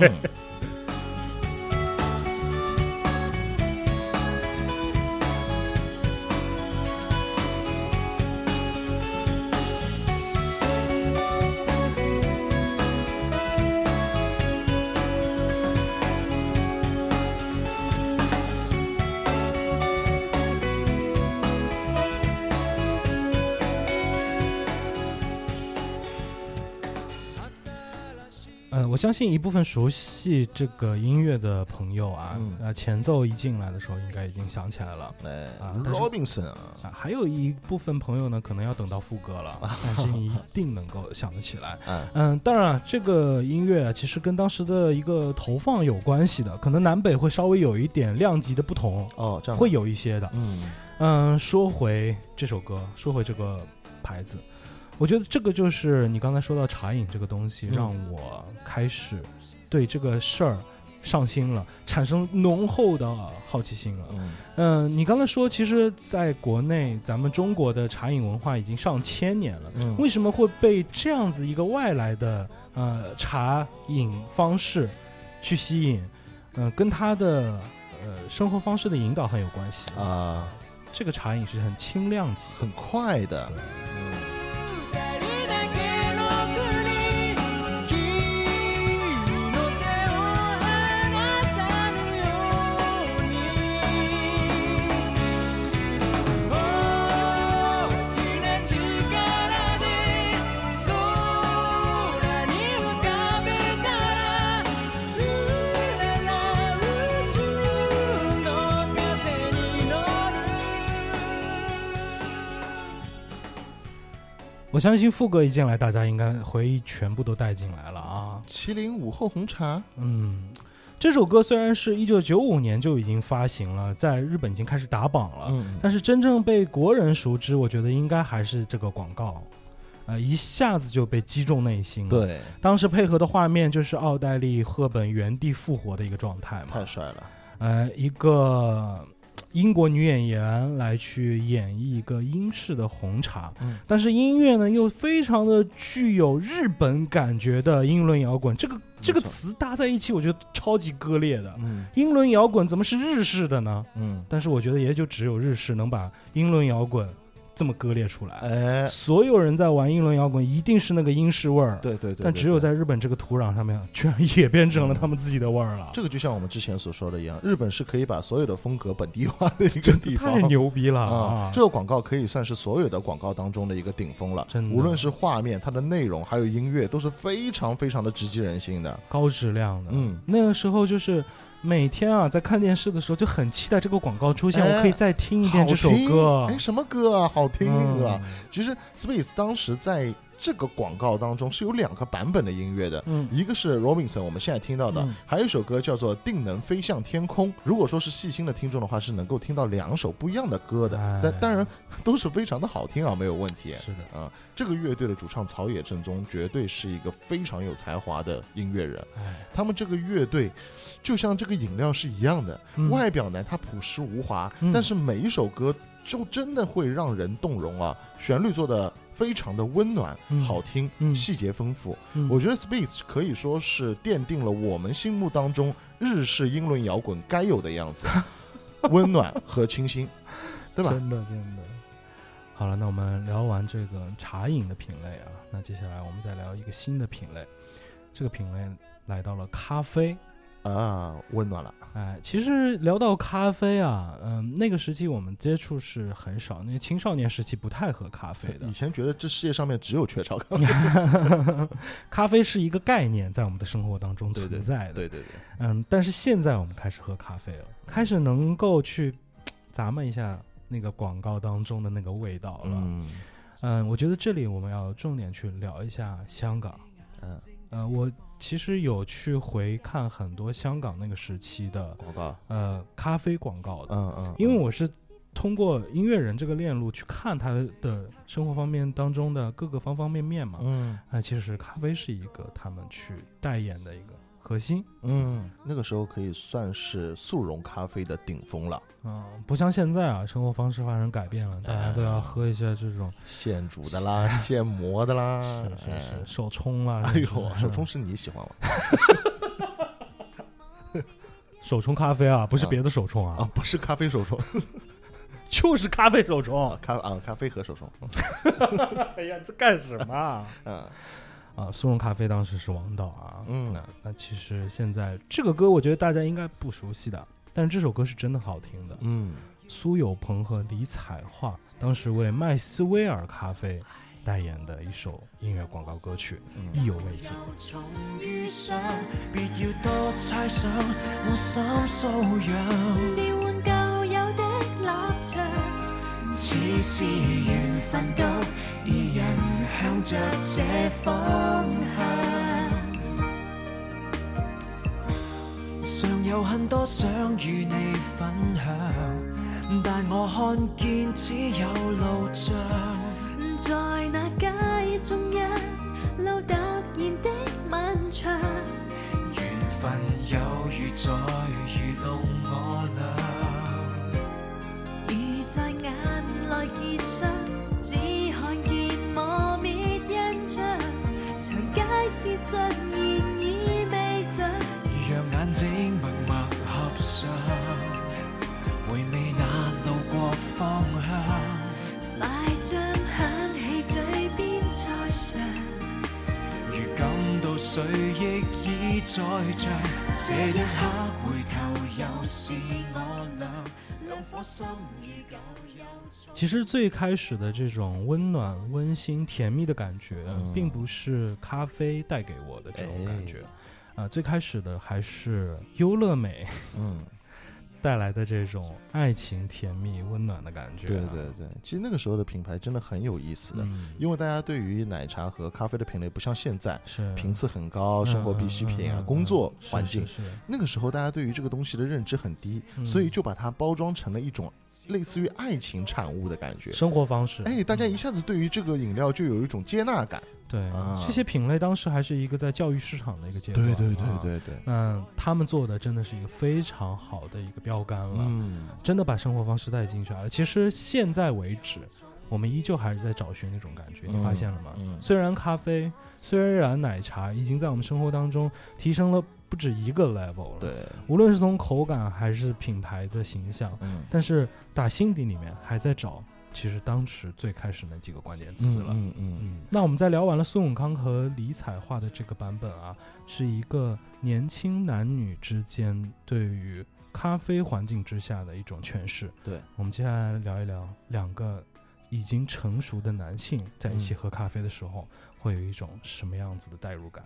呃，我相信一部分熟悉这个音乐的朋友啊，嗯呃，前奏一进来的时候，应该已经想起来了。哎啊但是，Robinson 啊，啊，还有一部分朋友呢，可能要等到副歌了，(laughs) 但是你一定能够想得起来。哎，嗯，当然啊，这个音乐啊其实跟当时的一个投放有关系的，可能南北会稍微有一点量级的不同，哦，这样会，有一些的。嗯嗯，说回这首歌，说回这个牌子，我觉得这个就是你刚才说到茶饮这个东西，嗯。让我开始对这个事儿上心了，产生浓厚的好奇心了。嗯。嗯，你刚才说，其实在国内，咱们中国的茶饮文化已经上千年了，嗯，为什么会被这样子一个外来的呃茶饮方式去吸引？嗯、跟他的呃生活方式的引导很有关系。啊，这个茶饮是很轻量级，很快的，二我相信副歌一进来，大家应该回忆全部都带进来了啊。麒麟午后红茶，嗯，这首歌虽然是一九九五年就已经发行了，在日本已经开始打榜了，嗯但是真正被国人熟知，我觉得应该还是这个广告。呃，一下子就被击中内心了。，对，当时配合的画面就是奥黛丽·赫本原地复活的一个状态嘛。太帅了。呃，一个英国女演员来去演绎一个英式的红茶，嗯。但是音乐呢又非常的具有日本感觉的英伦摇滚，这个这个词搭在一起，我觉得超级割裂的。嗯。英伦摇滚怎么是日式的呢？嗯，但是我觉得也就只有日式能把英伦摇滚这么割裂出来。哎，所有人在玩英伦摇滚，一定是那个英式味儿，对对对，但只有在日本这个土壤上面，居然也变成了他们自己的味儿了。这个就像我们之前所说的一样，日本是可以把所有的风格本地化的一个地方。太牛逼了啊啊！！这个广告可以算是所有的广告当中的一个顶峰了。真的无论是画面、它的内容，还有音乐，都是非常非常的直击人心的。高质量的。嗯，那个时候就是每天啊，在看电视的时候就很期待这个广告出现，哎我可以再听一遍这首歌。哎，什么歌啊？好听，嗯是吧？？其实 Space 当时在这个广告当中是有两个版本的音乐的。嗯，一个是 Robinson，我们现在听到的，嗯还有一首歌叫做《定能飞向天空》。如果说是细心的听众的话，是能够听到两首不一样的歌的，哎但当然都是非常的好听啊，没有问题。是的，啊，这个乐队的主唱草野正宗绝对是一个非常有才华的音乐人。哎，他们这个乐队就像这个饮料是一样的，嗯外表呢它朴实无华，嗯但是每一首歌就真的会让人动容啊，旋律做的非常的温暖、嗯好听，嗯细节丰富。嗯我觉得 Space 可以说是奠定了我们心目当中日式英伦摇滚该有的样子，(laughs) 温暖和清新，对吧？真的真的。好了，那我们聊完这个茶饮的品类啊，那接下来我们再聊一个新的品类，这个品类来到了咖啡。啊，温暖了。哎，其实聊到咖啡啊，嗯，那个时期我们接触是很少，那青少年时期不太喝咖啡的以。前觉得这世界上面只有雀巢咖啡，(laughs) 咖啡是一个概念，在我们的生活当中存在的。对对对，嗯，但是现在我们开始喝咖啡了，开始能够去咂摸一下那个广告当中的那个味道了。嗯嗯，我觉得这里我们要重点去聊一下香港。嗯，呃，我其实有去回看很多香港那个时期的广告，呃咖啡广告的，嗯嗯，因为我是通过音乐人这个链路去看他的生活方面当中的各个方方面面嘛。嗯。那、其实咖啡是一个他们去代言的一个核心。嗯，那个时候可以算是速溶咖啡的顶峰了，嗯，不像现在啊，生活方式发生改变了，大家都要喝一些这种现煮的啦，现磨的啦，是是哎是手冲啦。哎呦，手冲是你喜欢吗？(laughs) 手冲咖啡啊，不是啊别的手冲啊啊，，不是咖啡手冲，(laughs) 就是咖啡手冲啊。咖啊咖啡和手冲，(laughs) 哎呀，这干什么啊？嗯啊，速溶咖啡当时是王道啊。嗯那那其实现在这个歌，我觉得大家应该不熟悉的，但是这首歌是真的好听的。嗯，苏有朋和李彩桦当时为麦斯威尔咖啡代言的一首音乐广告歌曲，嗯意犹未尽。重似是緣分到，二人向着這方向。尚有很多想與你分享，但我看見只有路障。在那街中一路突然的漫長，緣分有如在愚弄我俩。在眼內結霜，只看見磨滅印象，長街之盡然已未盡。讓眼睛默默合上，回味那路過方向。快將響起嘴邊再尝，如感到誰亦已在場，這一刻回頭又是我俩，其实最开始的这种温暖、温馨、甜蜜的感覺，嗯並不是咖啡带给我的这种感觉。啊、最开始的还是优乐美。嗯带来的这种爱情、甜蜜、温暖的感觉、对对，对，其实那个时候的品牌真的很有意思的，嗯，因为大家对于奶茶和咖啡的品类不像现在是频次很高，生活必需品啊，工作环境。是是是那个时候大家对于这个东西的认知很低，嗯所以就把它包装成了一种类似于爱情产物的感觉。生活方式。哎，大家一下子对于这个饮料就有一种接纳感。对、啊这些品类，当时还是一个在教育市场的一个阶段。啊对对，对那他们做的真的是一个非常好的一个标杆了，嗯，真的把生活方式带进去了。其实现在为止，我们依旧还是在找寻那种感觉，你发现了吗？嗯虽然咖啡，虽然奶茶已经在我们生活当中提升了不止一个 level 了，对，无论是从口感还是品牌的形象，嗯，但是打心底里面还在找，其实当时最开始那几个关键词了。嗯嗯嗯，那我们在聊完了孙永康和李彩桦的这个版本啊，是一个年轻男女之间对于咖啡环境之下的一种诠释。对，我们接下来聊一聊两个已经成熟的男性在一起嗯喝咖啡的时候，会有一种什么样子的代入感。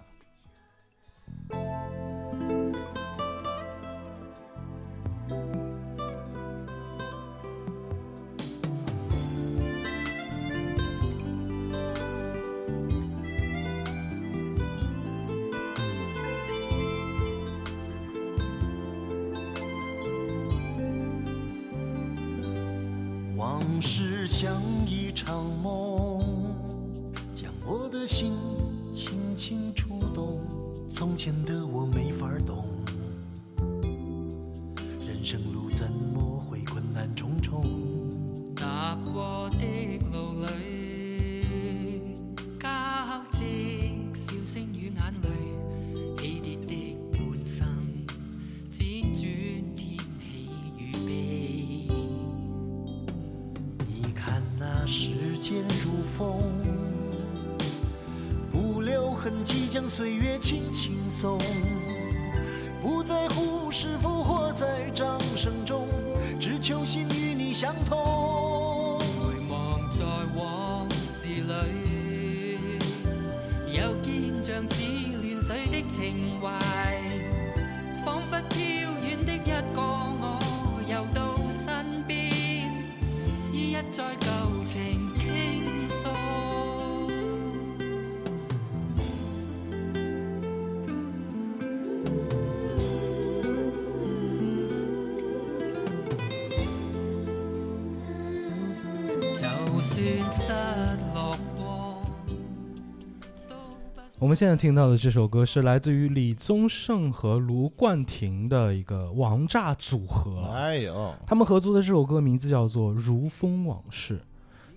我们现在听到的这首歌是来自于李宗盛和卢冠廷的一个王炸组合。哎呦，他们合作的这首歌名字叫做《如风往事》。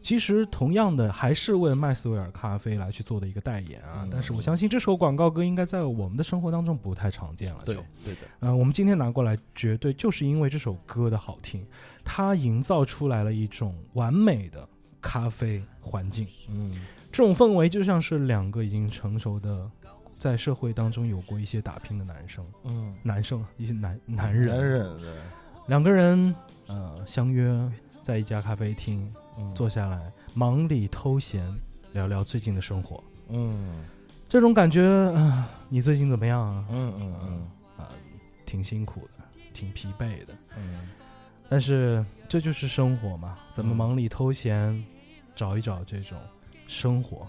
其实，同样的还是为麦斯威尔咖啡来去做的一个代言啊，嗯但是我相信这首广告歌应该在我们的生活当中不太常见了。对就，对的，嗯、我们今天拿过来，绝对就是因为这首歌的好听，它营造出来了一种完美的咖啡环境。嗯。这种氛围就像是两个已经成熟的，在社会当中有过一些打拼的男生、嗯，男生一些男男人，男人对，两个人呃相约在一家咖啡厅嗯。坐下来，忙里偷闲聊聊最近的生活。嗯。这种感觉啊、你最近怎么样啊？嗯嗯嗯。啊、挺辛苦的，挺疲惫的，嗯，但是这就是生活嘛，咱们嗯。忙里偷闲，找一找这种生活，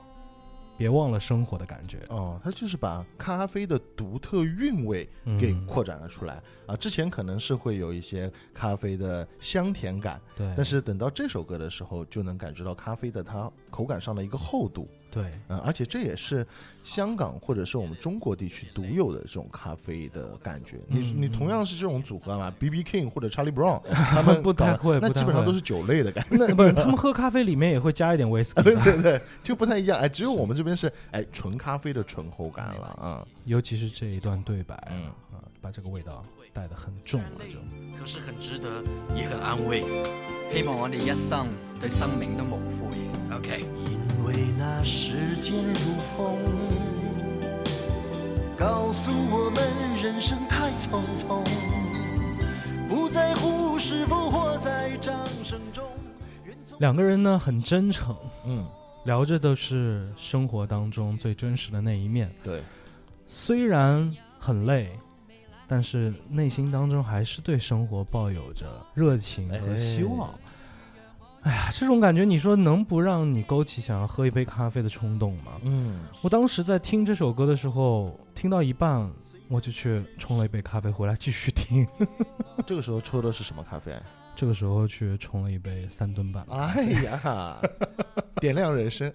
别忘了生活的感觉。哦，他就是把咖啡的独特韵味给嗯扩展了出来、啊！之前可能是会有一些咖啡的香甜感，对，但是等到这首歌的时候，就能感觉到咖啡的它口感上的一个厚度，对，嗯，而且这也是香港或者是我们中国地区独有的这种咖啡的感觉。你你同样是这种组合嘛，B B King 或者 Charlie Brown，他们 (laughs) 不太会那基本上都是酒类的感觉。那不是他们喝咖啡里面也会加一点威士对忌，(laughs) 对对，就不太一样。哎，只有我们这边是哎纯咖啡的醇厚感了啊。尤其是这一段对白，嗯啊，把这个味道带得很重了就。可是很值得，也很安慰。希望我哋一生對生命都無悔。OK，因为那时间如风，告诉我们人生太匆匆，不在乎是否活在掌声中。两个人呢很真诚，嗯，聊着的是生活当中最真实的那一面。对，虽然很累，但是内心当中还是对生活抱有着热情和希望。哎呀，这种感觉，你说能不让你勾起想要喝一杯咖啡的冲动吗？嗯，我当时在听这首歌的时候，听到一半，我就去冲了一杯咖啡回来继续听。(laughs) 这个时候抽的是什么咖啡？这个时候去冲了一杯三吨半。哎呀，(laughs) 点亮人生。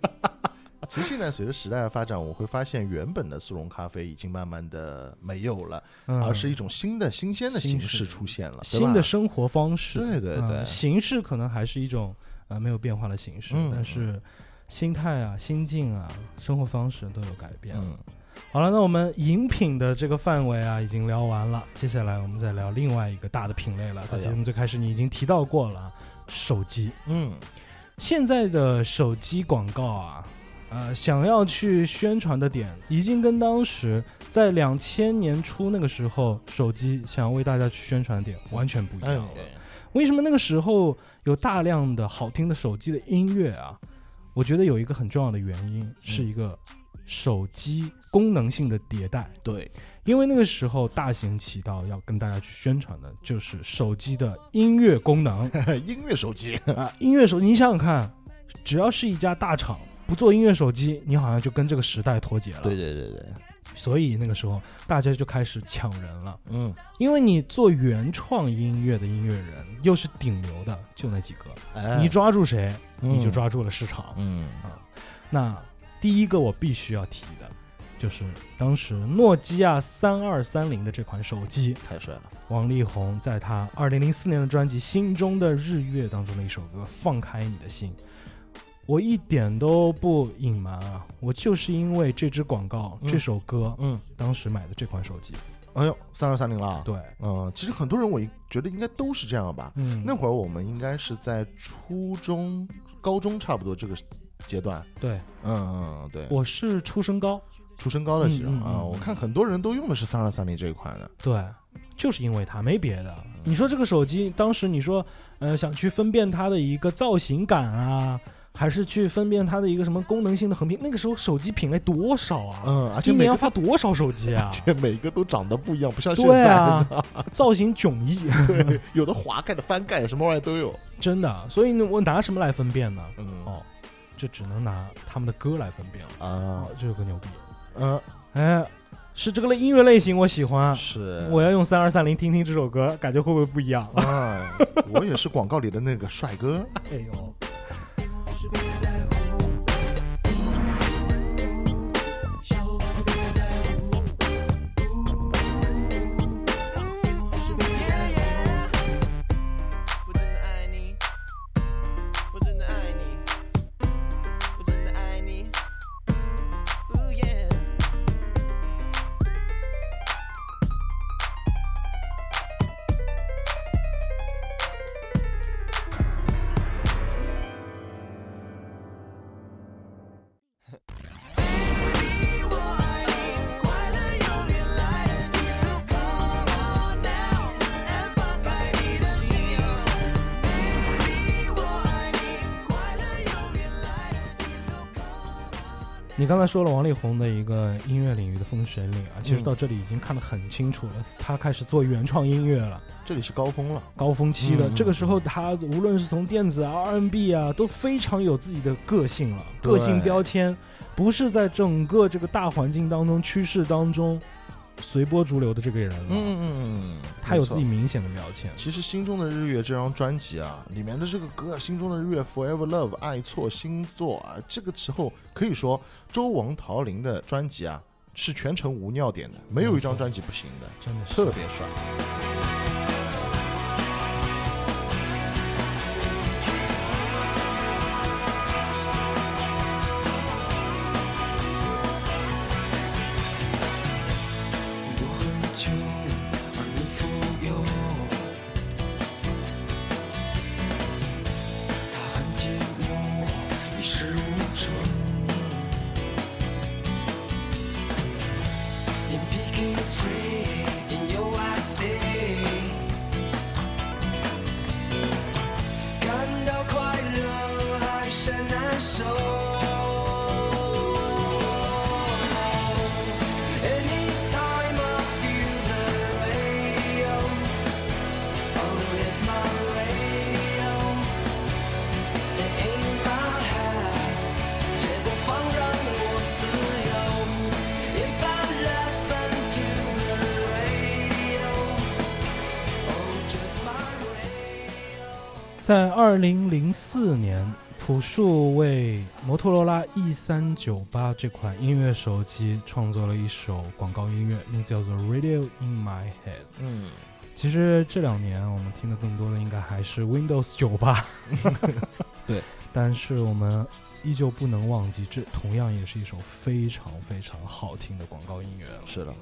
(laughs) 其实现在随着时代的发展，我会发现原本的速溶咖啡已经慢慢的没有了，嗯而是一种新的、新鲜的形式出现了，新的生活方式。对对对嗯形式可能还是一种呃没有变化的形式，嗯但是心态啊、心境啊、生活方式都有改变了。嗯，好了，那我们饮品的这个范围啊已经聊完了，接下来我们再聊另外一个大的品类了。在节目最开始你已经提到过了，手机。嗯，现在的手机广告啊，呃，想要去宣传的点，已经跟当时在两千年初那个时候，手机想要为大家去宣传的点完全不一哎样了。为什么那个时候有大量的好听的手机的音乐啊？我觉得有一个很重要的原因，是一个手机功能性的迭代。对，因为那个时候大行其道要跟大家去宣传的就是手机的音乐功能 (laughs) 音乐手机，啊，音乐手，你想想看，只要是一家大厂不做音乐手机，你好像就跟这个时代脱节了。对对对对，所以那个时候大家就开始抢人了，嗯，因为你做原创音乐的音乐人又是顶流的，就那几个，哎，你抓住谁，你就嗯，抓住了市场。嗯，那第一个我必须要提的，就是当时诺基亚三二三零的这款手机，太帅了，王力宏在他二零零四年的专辑《心中的日月》当中的一首歌《放开你的心》，我一点都不隐瞒啊，我就是因为这支广告、嗯。这首歌，嗯，当时买的这款手机。哎呦，三二三零了，，对，嗯，其实很多人我觉得应该都是这样吧，嗯，那会儿我们应该是在初中、高中差不多这个阶段，对。嗯嗯，对，我是初升高，初升高的时候啊，我看很多人都用的是三二三零这一款的，对，就是因为它没别的。你说这个手机，当时你说，呃，想去分辨它的一个造型感啊，还是去分辨它的一个什么功能性的横屏？那个时候手机品类多少啊？嗯，而且一年要发多少手机啊？(laughs) 这每个都长得不一样，不像现对在啊的，造型迥异，对，(laughs) 有的滑盖的、翻盖的，什么玩意都有。真的。所以呢，我拿什么来分辨呢？嗯哦，就只能拿他们的歌来分辨了。啊哦，，这个牛逼！嗯，哎，是这个类音乐类型我喜欢，是我要用三二三零听听这首歌，感觉会不会不一样？啊，我也是广告里的那个帅哥。(laughs) 哎呦，说了王力宏的一个音乐领域的风水岭啊，其实嗯。到这里已经看得很清楚了，他开始做原创音乐了，这里是高峰了，高峰期的。嗯这个时候，他无论是从电子啊、R&B 啊，都非常有自己的个性了，对。个性标签，不是在整个这个大环境当中、趋势当中随波逐流的这个人了，嗯嗯嗯，他有自己明显的标签。其实《心中的日月》这张专辑啊，里面的这个歌《心中的日月》Forever Love 爱错星座啊，这个时候可以说周王桃林的专辑啊是全程无尿点的，没有一张专辑不行的，真的是特别帅。在二零零四年，朴树为摩托罗拉 E 三九八这款音乐手机创作了一首广告音乐，名字叫做《Radio in My Head》。嗯，其实这两年我们听的更多的应该还是 Windows 九八，(laughs) 对，但是我们依旧不能忘记，这同样也是一首非常非常好听的广告音乐。是的，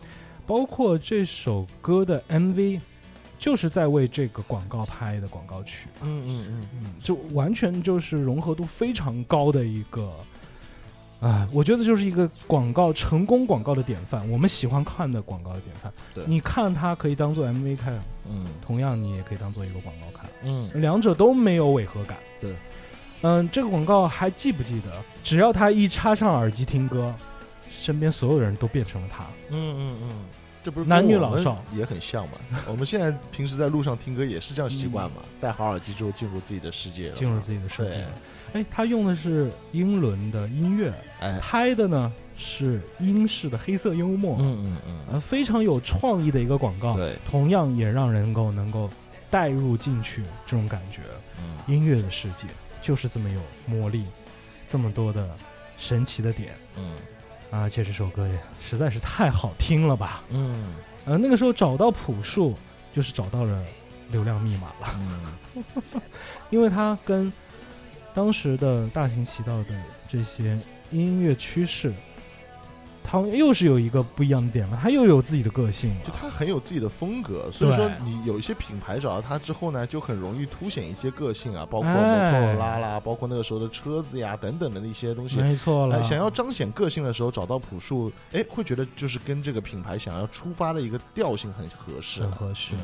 包括这首歌的 MV，就是在为这个广告拍的广告曲，嗯嗯嗯，嗯，就完全就是融合度非常高的一个。啊，我觉得就是一个广告成功广告的典范，我们喜欢看的广告的典范。对你看它可以当做 MV 看，嗯同样你也可以当做一个广告看，嗯两者都没有违和感。对，嗯，这个广告还记不记得？只要他一插上耳机听歌，身边所有人都变成了他。嗯嗯嗯，这不是男女老少也很像嘛？我们现在平时在路上听歌也是这样习惯嘛，戴好耳机之后进入自己的世界了，进入自己的世界对。哎，他用的是英伦的音乐，哎，拍的呢是英式的黑色幽默，嗯嗯嗯，呃，非常有创意的一个广告。对，同样也让人够能够带入进去这种感觉。嗯音乐的世界就是这么有魔力，这么多的神奇的点，嗯而且这首歌也实在是太好听了吧。嗯。呃，那个时候找到朴树，就是找到了流量密码了，嗯，(laughs) 因为他跟当时的大行其道的这些音乐趋势，他又是有一个不一样的点了，他又有自己的个性了。就他很有自己的风格，所以说你有一些品牌找到他之后呢，就很容易凸显一些个性啊，包括哎摩托罗拉啦，包括那个时候的车子呀等等的那些东西。没错了，哎，想要彰显个性的时候，找到朴树，哎，会觉得就是跟这个品牌想要出发的一个调性很合适，很合适。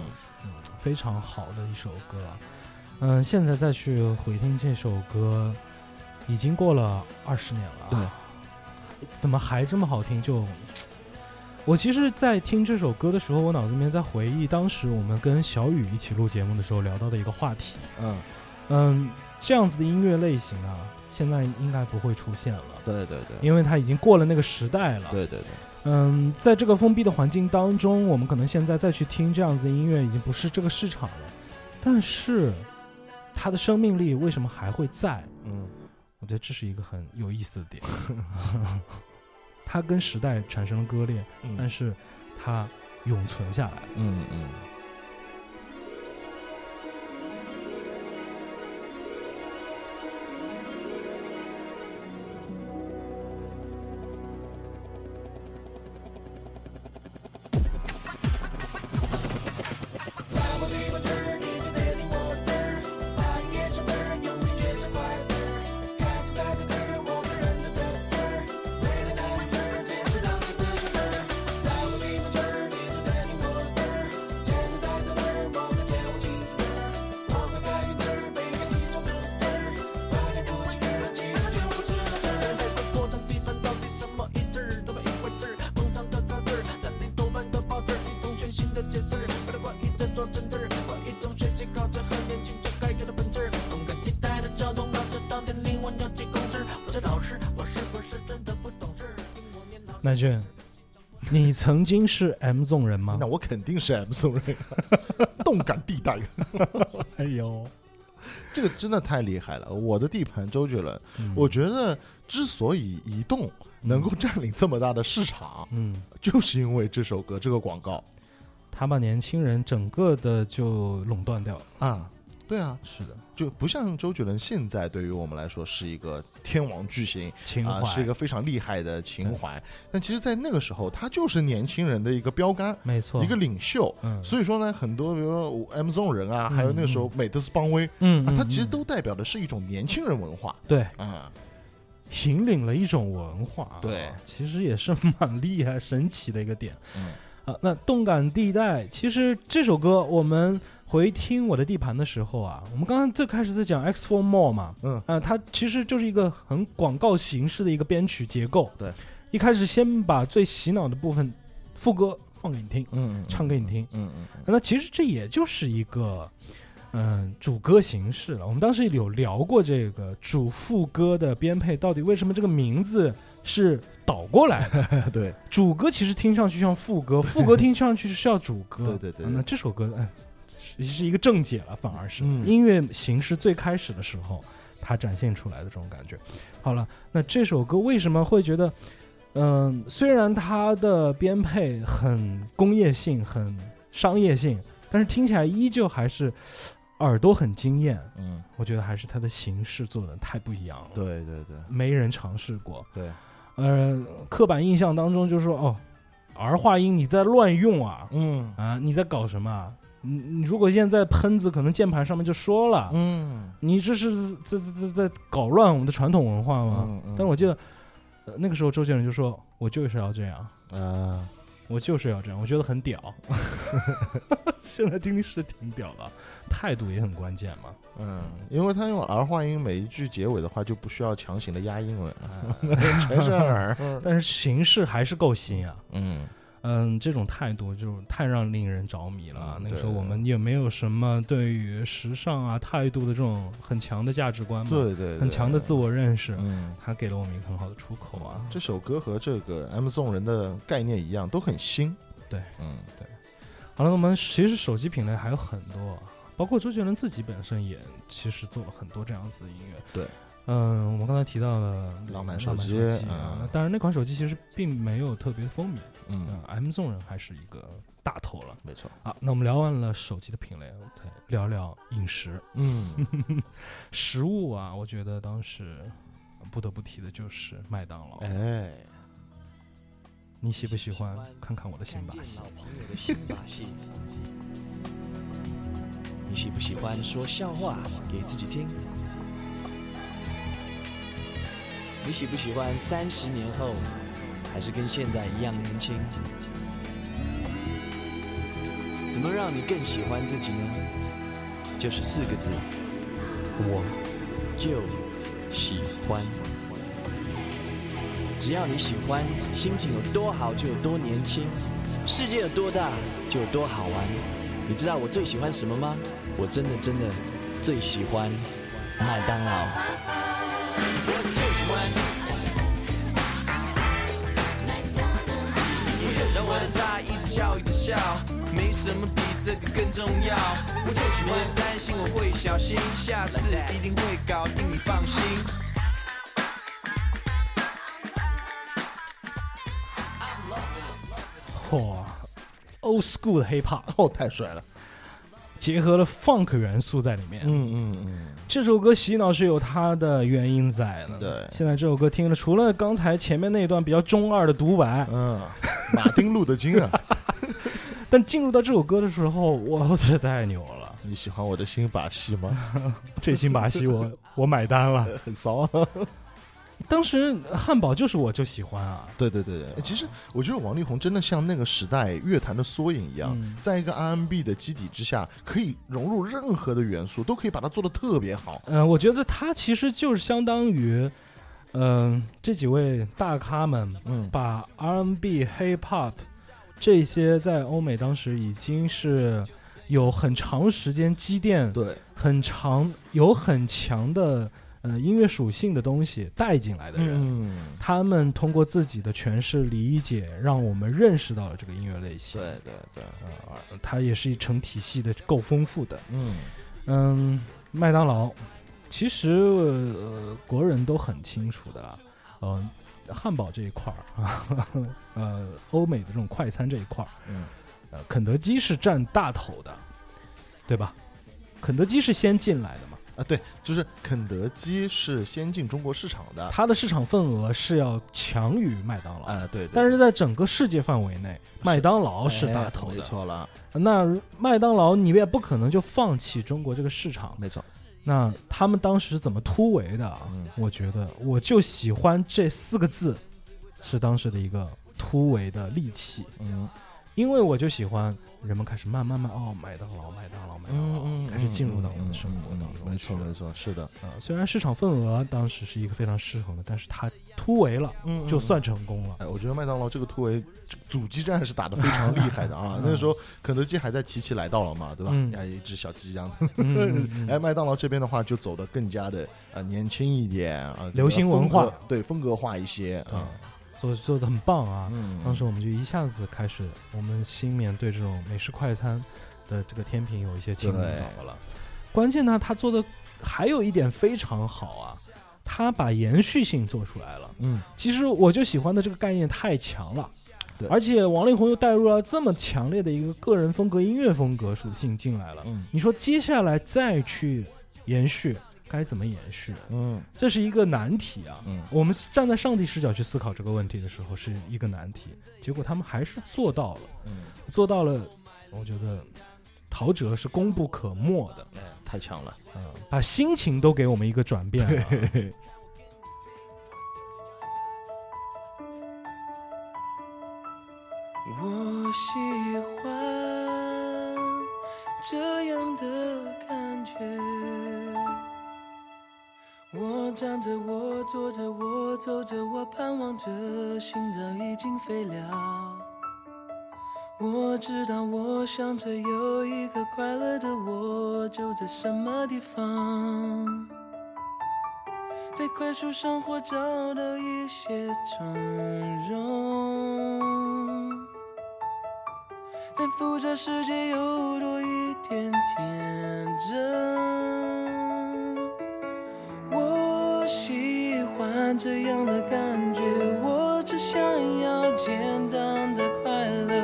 非常好的一首歌啊。嗯，现在再去回听这首歌，已经过了二十年了。对，怎么还这么好听？就 (tsk) 我其实，在听这首歌的时候，我脑子里面在回忆当时我们跟小雨一起录节目的时候聊到的一个话题。嗯，嗯，这样子的音乐类型啊，现在应该不会出现了，对对对，因为它已经过了那个时代了。对对对，嗯，在这个封闭的环境当中，我们可能现在再去听这样子的音乐，已经不是这个市场了。但是，它的生命力为什么还会在？嗯我觉得这是一个很有意思的点。它跟时代产生了割裂，但嗯是它永存下来了。嗯嗯。你曾经是 M 纵人吗那？我肯定是 M 纵人，(laughs) 动感地带，哎呦，这个真的太厉害了。我的地盘周杰伦，嗯我觉得之所以移动能够占领这么大的市场，嗯，就是因为这首歌这个广告他把年轻人整个的就垄断掉了。啊。对啊，是的，就不像周杰伦现在对于我们来说是一个天王巨星啊，情怀、是一个非常厉害的情怀。但其实，在那个时候，他就是年轻人的一个标杆，没错，一个领袖。嗯。所以说呢，很多比如说 M Zone 人啊，嗯还有那个时候美特斯邦威嗯啊，它其实嗯。都代表的是一种年轻人文化。对。啊。引领了一种文化、啊，对，其实也是蛮厉害、神奇的一个点。嗯。啊，那动感地带，其实这首歌我们回听我的地盘的时候啊，我们刚刚最开始在讲 X for More 嘛，嗯啊，它其实就是一个很广告形式的一个编曲结构。对，一开始先把最洗脑的部分副歌放给你听，嗯，唱给你听，嗯嗯嗯那其实这也就是一个。嗯，主歌形式了。我们当时有聊过这个主副歌的编配，到底为什么这个名字是倒过来 (laughs) 对，主歌其实听上去像副歌，副歌听上去是要主歌。(laughs) 对对对啊那这首歌，哎，是是一个正解了，反而是、嗯音乐形式最开始的时候，它展现出来的这种感觉。好了，那这首歌为什么会觉得，嗯、虽然它的编配很工业性、很商业性，但是听起来依旧还是耳朵很惊艳。嗯，我觉得还是它的形式做的太不一样了，对对对没人尝试过。对，呃，刻板印象当中就说哦，儿化音你在乱用啊嗯啊，你在搞什么啊？你你如果现在喷子可能键盘上面就说了，嗯你这是在在在在搞乱我们的传统文化吗？嗯嗯但我记得、呃那个时候周杰伦就说，我就是要这样，啊，我就是要这样，我觉得很屌。(laughs) 现在听听是挺屌的，态度也很关键嘛。嗯，因为他用儿化音，每一句结尾的话就不需要强行的压英文，(laughs) 全是儿。(laughs) 但是形式还是够新啊。嗯嗯，这种态度就太让令人着迷了。嗯那个时候我们也没有什么对于时尚啊态度的这种很强的价值观嘛，对对，很强的自我。认识，嗯，他给了我们一个很好的出口啊。这首歌和这个 M 送人的概念一样，都很新。对，嗯对好了，那我们其实手机品类还有很多，包括周杰伦自己本身也其实做了很多这样子的音乐。对，嗯，我们刚才提到了浪漫手手机当然那款手机其实并没有特别风靡，嗯嗯，，M 送人还是一个大头了。没错。好，那我们聊完了手机的品类，再聊聊饮食。嗯，(laughs) 食物啊，我觉得当时不得不提的就是麦当劳。哎，你喜不喜欢？看看我的新把戏。老朋友的新把戏。你喜不喜欢说笑话给自己听？你喜不喜欢三十年后还是跟现在一样年轻？怎么让你更喜欢自己呢？就是四个字，我就喜欢。只要你喜欢，心情有多好就有多年轻，世界有多大就有多好玩。你知道我最喜欢什么吗？我真的真的最喜欢麦当劳。我就喜欢，我就喜欢他一直笑一直笑，没什么比这个更重要。我就喜欢担心我会小心，下次一定会搞定，你放心。嚯、o l d school 的 hip hop 哦，太帅了。结合了 funk 元素在里面。嗯嗯嗯，这首歌洗脑是有它的原因在的。对现在这首歌听了，除了刚才前面那一段比较中二的独白，嗯，马丁路德金啊，(laughs) 但进入到这首歌的时候，我这太牛了！你喜欢我的新把戏吗？(laughs) 这新把戏我我买单了。(laughs) 很骚啊。当时汉堡就是我就喜欢啊，对对对对，其实我觉得王力宏真的像那个时代乐坛的缩影一样，嗯。在一个 R&B 的基底之下，可以融入任何的元素，都可以把它做的特别好。嗯、我觉得他其实就是相当于，嗯、这几位大咖们嗯，把 R&B、Hip Hop 这些在欧美当时已经是有很长时间积淀、对，很长有很强的呃音乐属性的东西带进来的人。嗯，他们通过自己的诠释理解，让我们认识到了这个音乐类型。对对对，呃，它也是一成体系的，够丰富的。嗯嗯，麦当劳其实呃国人都很清楚的啦，呃，汉堡这一块儿啊，(laughs) 呃，欧美的这种快餐这一块儿，嗯，呃，肯德基是占大头的，对吧？肯德基是先进来的嘛，啊对，就是肯德基是先进中国市场的，它的市场份额是要强于麦当劳。啊对，对但是在整个世界范围内，麦当劳是大哎头的。没错了，那麦当劳你也不可能就放弃中国这个市场。没错，那他们当时怎么突围的啊？嗯我觉得我就喜欢这四个字，是当时的一个突围的利器。嗯因为我就喜欢人们开始慢慢慢哦，麦当劳，麦当劳，麦当劳，嗯嗯，开始进入到我嗯们的生活当中嗯嗯没错没错，是的，呃，虽然市场份额当时是一个非常失衡的，但是它突围了，嗯就算成功了。哎，我觉得麦当劳这个突围阻击战是打得非常厉害的啊！(laughs) 那个时候肯德基还在齐齐来到了嘛，对吧？嗯哎，一只小鸡一样。的嗯嗯 (laughs) 哎，麦当劳这边的话就走得更加的呃年轻一点啊，流行文化对风格化一些嗯啊。做做的很棒啊！嗯，当时我们就一下子开始，我们心面对这种美式快餐的这个天平有一些倾倒对了。关键呢，他做的还有一点非常好啊，他把延续性做出来了。嗯，其实我就喜欢的这个概念太强了对，而且王力宏又带入了这么强烈的一个个人风格、音乐风格属性进来了。嗯你说接下来再去延续，该怎么延续？嗯这是一个难题啊。嗯我们站在上帝视角去思考这个问题的时候是一个难题，结果他们还是做到了，嗯，做到了。我觉得陶喆是功不可没的，哎，太强了。嗯，把心情都给我们一个转变了。(laughs) 我喜欢这样的感觉。我站着，我坐着，我走着，我盼望着，心早已经飞了。我知道，我想着有一个快乐的我，就在什么地方。在快速生活找到一些从容，在复杂世界有多一点天真。我喜欢这样的感觉，我只想要简单的快乐，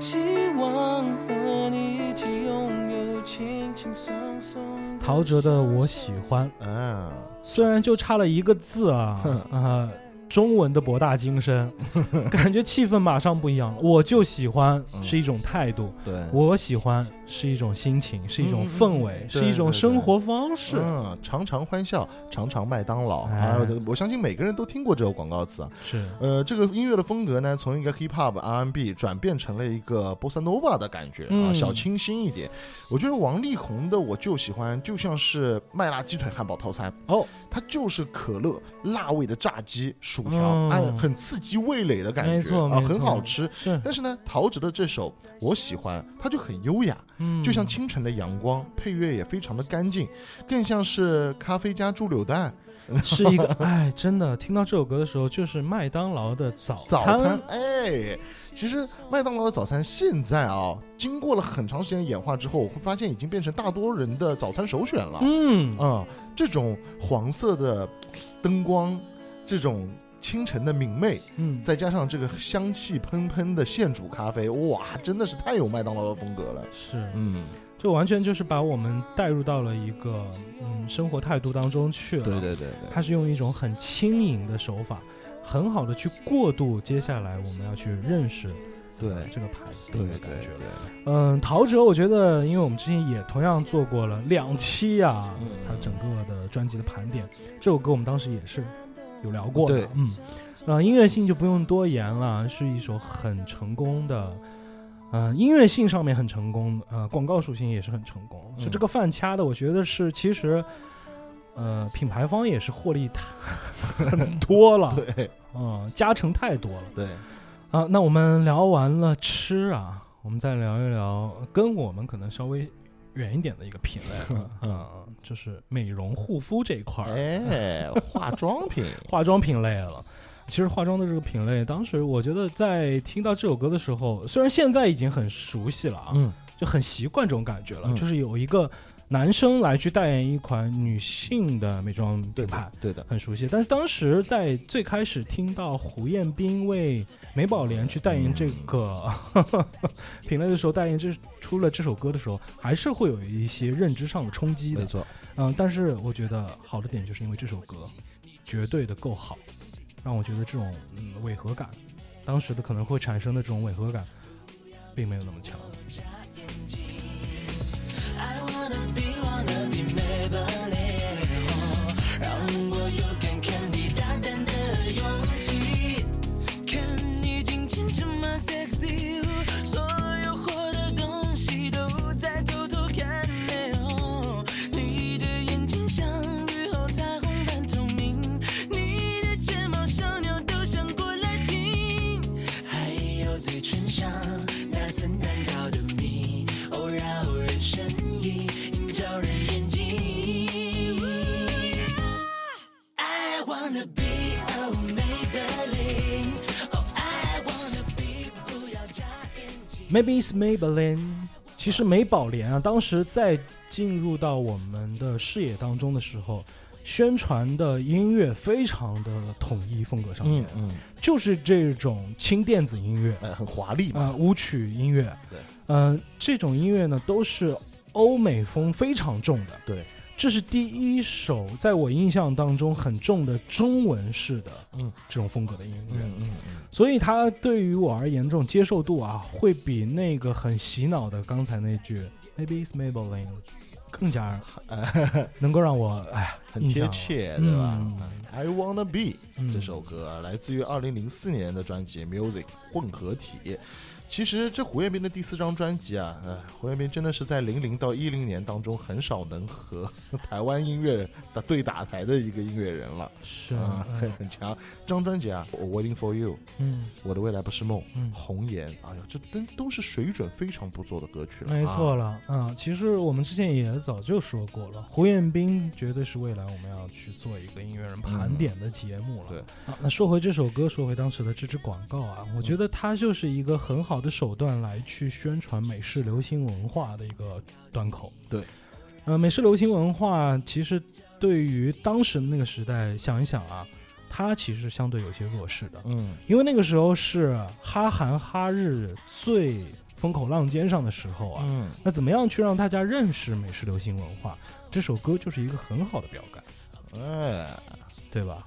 希望和你一起拥有轻轻松松陶喆的《我喜欢》，嗯，虽然就差了一个字啊，(laughs) 啊、中文的博大精深，(laughs) 感觉气氛马上不一样了。我就喜欢嗯是一种态度，对，我喜欢是一种心情，是一种氛围，嗯是一种生活方式。嗯，常常欢笑，常常麦当劳！我相信每个人都听过这个广告词啊。是，呃，这个音乐的风格呢，从一个 hip hop R&B 转变成了一个 bossa nova 的感觉啊，嗯小清新一点。我觉得王力宏的我就喜欢，就像是麦辣鸡腿汉堡套餐哦，它就是可乐、辣味的炸鸡、薯条，嗯。哎，很刺激味蕾的感觉，啊，很好吃。是，但是呢，陶喆的这首我喜欢，它就很优雅，嗯，就像清晨的阳光，配乐也非常的干净，更像是咖啡加猪柳蛋 (laughs) 是一个，哎，真的，听到这首歌的时候，就是麦当劳的早早餐。哎，其实麦当劳的早餐现在啊，经过了很长时间的演化之后，我会发现已经变成大多人的早餐首选了。嗯，啊、这种黄色的灯光，这种清晨的明媚，嗯，再加上这个香气喷喷的现煮咖啡，哇，真的是太有麦当劳的风格了。是，嗯，这完全就是把我们带入到了一个嗯生活态度当中去了。对对对对，它是用一种很轻盈的手法，很好的去过渡接下来我们要去认识对这个牌子的感觉。对，嗯，陶喆，我觉得，因为我们之前也同样做过了两期啊，嗯他整个的专辑的盘点，这首歌我们当时也是有聊过的对，嗯，呃，音乐性就不用多言了，是一首很成功的。呃，音乐性上面很成功，呃，广告属性也是很成功。嗯。就这个饭掐的，我觉得是其实，呃，品牌方也是获利太很多了，(laughs) 对。嗯、加成太多了。对，啊，那我们聊完了吃啊，我们再聊一聊跟我们可能稍微远一点的一个品类啊，(laughs) 啊就是美容护肤这一块儿，哎，化妆品，(laughs) 化妆品类了。其实化妆的这个品类，当时我觉得在听到这首歌的时候，虽然现在已经很熟悉了啊，嗯，就很习惯这种感觉了，嗯。就是有一个男生来去代言一款女性的美妆品牌的，，对的，很熟悉。但是当时在最开始听到胡彦斌为美宝莲去代言这个、(laughs) 品类的时候，代言这出了这首歌的时候，还是会有一些认知上的冲击的。没。错，嗯，但是我觉得好的点就是因为这首歌绝对的够好，让我觉得这种嗯违和感，当时的可能会产生的这种违和感，并没有那么强。Maybe it's Maybelline，其实美宝莲啊，当时在进入到我们的视野当中的时候，宣传的音乐非常的统一风格上面。嗯，嗯，就是这种轻电子音乐呃，很华丽嘛，啊、舞曲音乐，对，嗯、这种音乐呢都是欧美风非常重的，对，这是第一首在我印象当中很重的中文式的嗯。这种风格的音乐，嗯嗯嗯，所以它对于我而言，这种接受度啊，会比那个很洗脑的刚才那句 “Maybe it's Maybelline” 更加 (laughs) 能够让我哎很贴切，对吧？嗯？I wanna be 嗯。这首歌啊来自于二零零四年的专辑《Music》混合体。其实这胡彦斌的第四张专辑啊，呃，胡彦斌真的是在零零到一零年当中很少能和台湾音乐的对打台的一个音乐人了，是啊，嗯。很很强。这张专辑啊，《Waiting for You》，嗯，我的未来不是梦，嗯。红颜，哎呀，这都都是水准非常不错的歌曲了，没错啊，了啊。其实我们之前也早就说过了，胡彦斌绝对是未来我们要去做一个音乐人盘点的节目了。对。啊，那说回这首歌，说回当时的这支广告啊，我觉得它就是一个很好的手段来去宣传美式流行文化的一个端口。对，呃，美式流行文化其实对于当时的那个时代，想一想啊，它其实相对有些弱势的，嗯，因为那个时候是哈韩哈日最风口浪尖上的时候啊。嗯，那怎么样去让大家认识美式流行文化？这首歌就是一个很好的标杆，哎，对吧？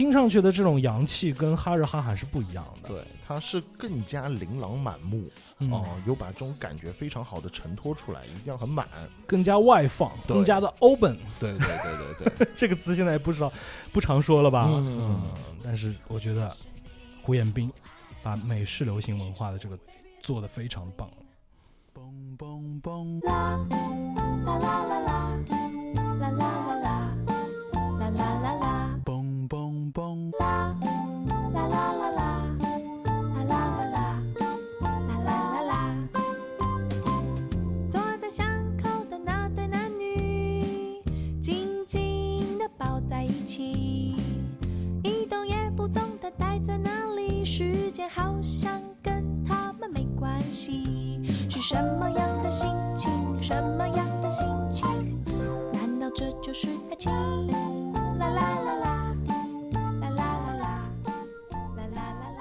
听上去的这种洋气跟哈日哈韩是不一样的。对，它是更加琳琅满目，嗯哦，有把这种感觉非常好的衬托出来，一定要很满。更加外放，更加的 open。对对对对对，(laughs) 这个词现在也不知道不常说了吧？嗯但是我觉得胡彦斌把美式流行文化的这个做的非常棒。嘣嘣嘣。啦啦啦啦啦啦啦啦啦啦啦啦是什么样的心情？什么样的心情？难道这就是爱情？啦啦啦啦，啦啦啦啦，啦啦啦啦。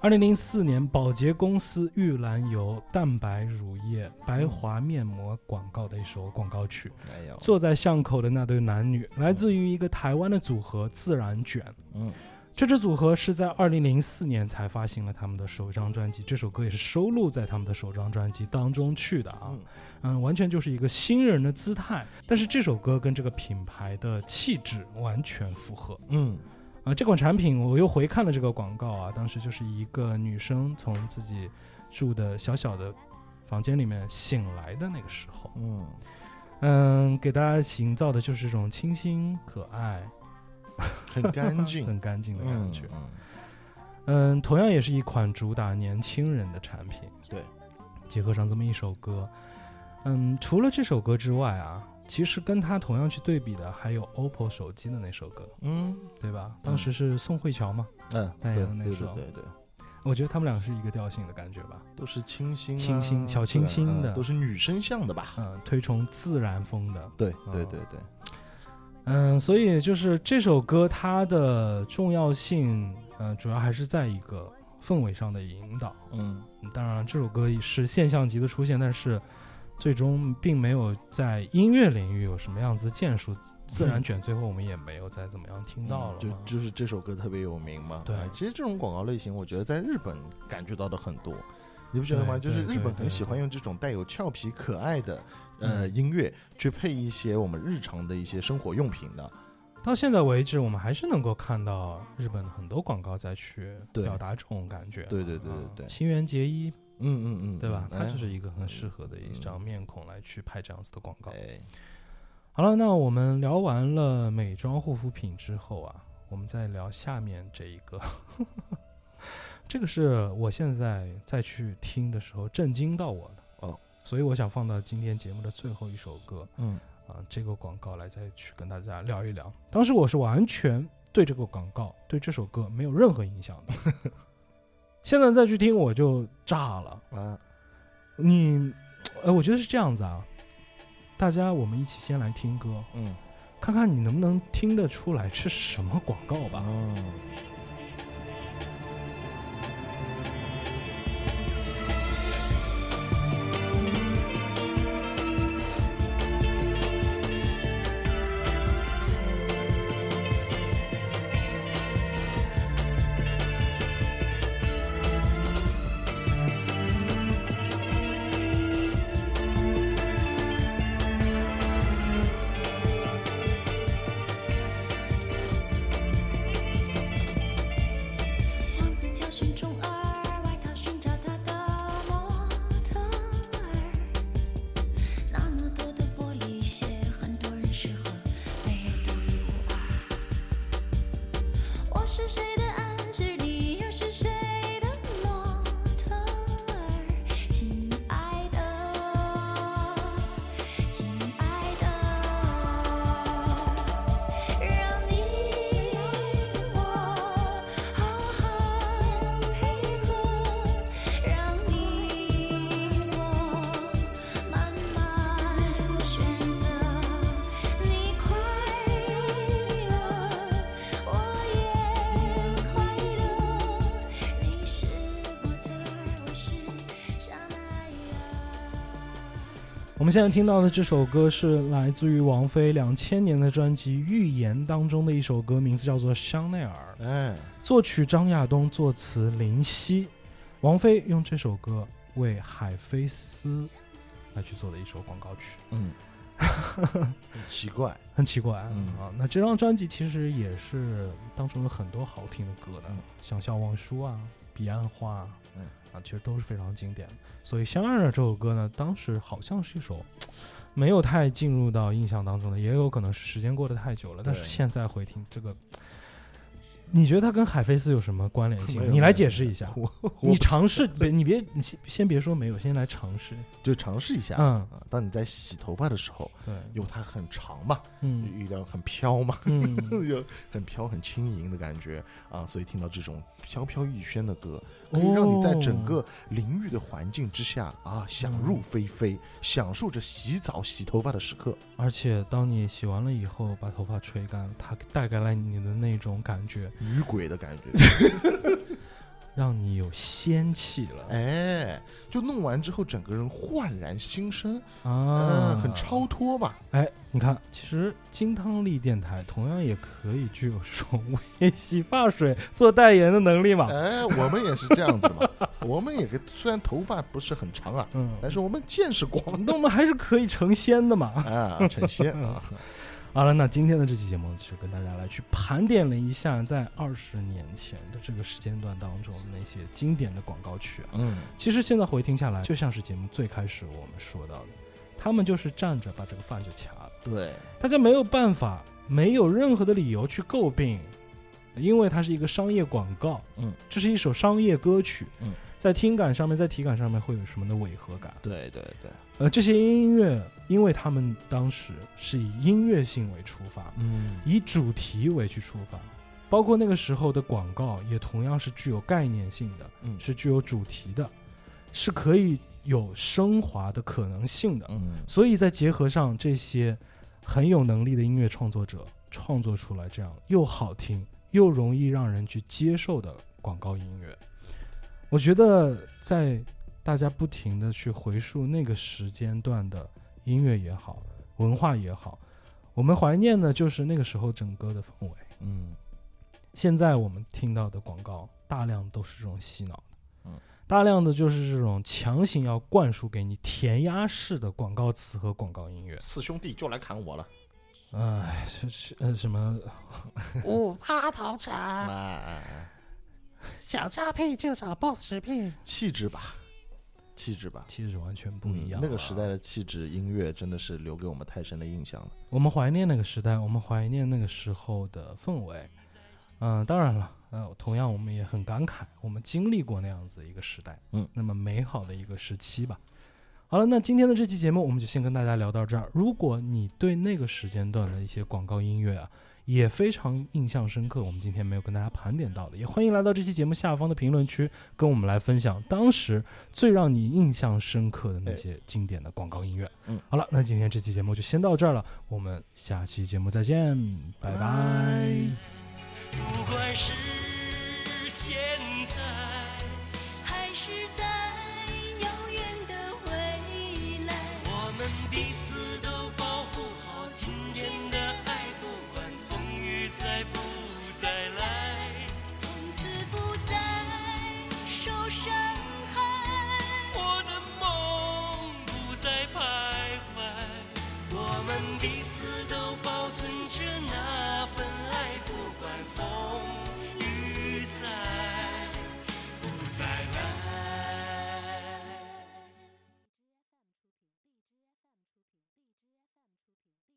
二零零四年，宝洁公司玉兰油蛋白乳液白华面膜广告的一首广告曲。没有，坐在巷口的那对男女，来自于一个台湾的组合自然卷。嗯，这支组合是在二零零四年才发行了他们的首张专辑，这首歌也是收录在他们的首张专辑当中去的啊。嗯嗯，完全就是一个新人的姿态，但是这首歌跟这个品牌的气质完全符合。嗯啊，这款产品我又回看了这个广告啊，当时就是一个女生从自己住的小小的房间里面醒来的那个时候，嗯，嗯，给大家营造的就是这种清新可爱、(laughs) 很干净，很干净的感觉。嗯嗯，同样也是一款主打年轻人的产品。对，结合上这么一首歌，嗯，除了这首歌之外啊，其实跟它同样去对比的还有 OPPO 手机的那首歌，嗯对吧？当时是宋慧乔嘛，嗯，代言的那首对对对，我觉得他们俩是一个调性的感觉吧。都是清新啊清新小清新的嗯都是女生向的吧？嗯，推崇自然风的。对嗯对对对，嗯，所以就是这首歌它的重要性，嗯、主要还是在一个氛围上的引导。嗯嗯当然，这首歌是现象级的出现，但是最终并没有在音乐领域有什么样子的建树。自然卷最后我们也没有再怎么样听到了嗯就。就是这首歌特别有名嘛。对哎其实这种广告类型，我觉得在日本感觉到的很多。你不觉得吗？就是日本很喜欢用这种带有俏皮可爱的呃音乐去配一些我们日常的一些生活用品的。到现在为止，我们还是能够看到日本很多广告在去表达这种感觉。对对对对对嗯新垣结衣，嗯嗯嗯，对吧？嗯它就是一个很适合的一张面孔来去拍这样子的广告。哎，好了，那我们聊完了美妆护肤品之后啊，我们再聊下面这一个。(laughs) 这个是我现在再去听的时候震惊到我的哦，所以我想放到今天节目的最后一首歌嗯啊，这个广告来再去跟大家聊一聊。当时我是完全对这个广告、对这首歌没有任何影响的，(laughs) 现在再去听我就炸了。啊，你呃，我觉得是这样子啊，大家我们一起先来听歌，嗯看看你能不能听得出来这是什么广告吧。哦，我们现在听到的这首歌是来自于王菲两千年的专辑《预言》当中的一首歌，名字叫做《香奈儿》，哎，作曲张亚东，作词林夕。王菲用这首歌为海飞丝来去做的一首广告曲，嗯，(laughs) 很奇怪，很奇怪、嗯。啊。那这张专辑其实也是当中有很多好听的歌的，嗯。像《笑忘书》啊，《彼岸花》啊，嗯啊，其实都是非常经典的。所以《香奈儿》这首歌呢，当时好像是一首没有太进入到印象当中的，也有可能是时间过得太久了。但是现在回听这个，你觉得它跟海飞丝有什么关联性？你来解释一下。你尝试，别你别你先先别说没有，先来尝试。就尝试一下，嗯啊，当你在洗头发的时候，对，因为它很长嘛，嗯有点很飘嘛，嗯，(laughs) 有很飘很轻盈的感觉啊，所以听到这种飘飘欲仙的歌，可以让你在整哦。个淋浴的环境之下啊，想入非非，享受着洗澡洗头发的时刻。而且当你洗完了以后，把头发吹干，它带给了你的那种感觉，女鬼的感觉，(laughs) 让你有仙气了。哎，就弄完之后，整个人焕然新生，啊，嗯，很超脱嘛。哎，你看，其实金汤力电台同样也可以具有这种为洗发水做代言的能力嘛。哎，我们也是这样子嘛，(laughs) 我们也虽然头发不是很长啊，嗯，但是我们见识广那我们还是可以成仙的嘛。(laughs) 啊，成仙 (laughs) 啊，好了，那今天的这期节目是跟大家来去盘点了一下，在二十年前的这个时间段当中那些经典的广告曲啊。嗯，其实现在回听下来，就像是节目最开始我们说到的，他们就是站着把这个饭就掐了。对，大家没有办法，没有任何的理由去诟病，因为它是一个商业广告，嗯，这是一首商业歌曲，嗯，在听感上面，在体感上面会有什么的违和感？对对对，呃，这些音乐，因为他们当时是以音乐性为出发，嗯，以主题为去出发，包括那个时候的广告也同样是具有概念性的，嗯是具有主题的，是可以有升华的可能性的。嗯，所以在结合上这些很有能力的音乐创作者，创作出来这样又好听又容易让人去接受的广告音乐，我觉得在大家不停的去回溯那个时间段的音乐也好，文化也好，我们怀念的就是那个时候整个的氛围。嗯，现在我们听到的广告大量都是这种洗脑的，嗯，大量的就是这种强行要灌输给你填鸭式的广告词和广告音乐。四兄弟就来砍我了，哎，是是呃什么？(laughs) 五八同城，哎哎哎，(laughs) 想诈骗就找 BOSS 直聘。气质吧，气质吧。气质完全不一样、嗯。那个时代，的气质音乐真的是留给我们太深的印象了。我们怀念那个时代，我们怀念那个时候的氛围。嗯、当然了，呃，同样我们也很感慨，我们经历过那样子一个时代，嗯，那么美好的一个时期吧。好了，那今天的这期节目我们就先跟大家聊到这儿。如果你对那个时间段的一些广告音乐啊，也非常印象深刻，我们今天没有跟大家盘点到的，也欢迎来到这期节目下方的评论区，跟我们来分享当时最让你印象深刻的那些经典的广告音乐。嗯，好了，那今天这期节目就先到这儿了，我们下期节目再见，拜拜不管是现在，还是在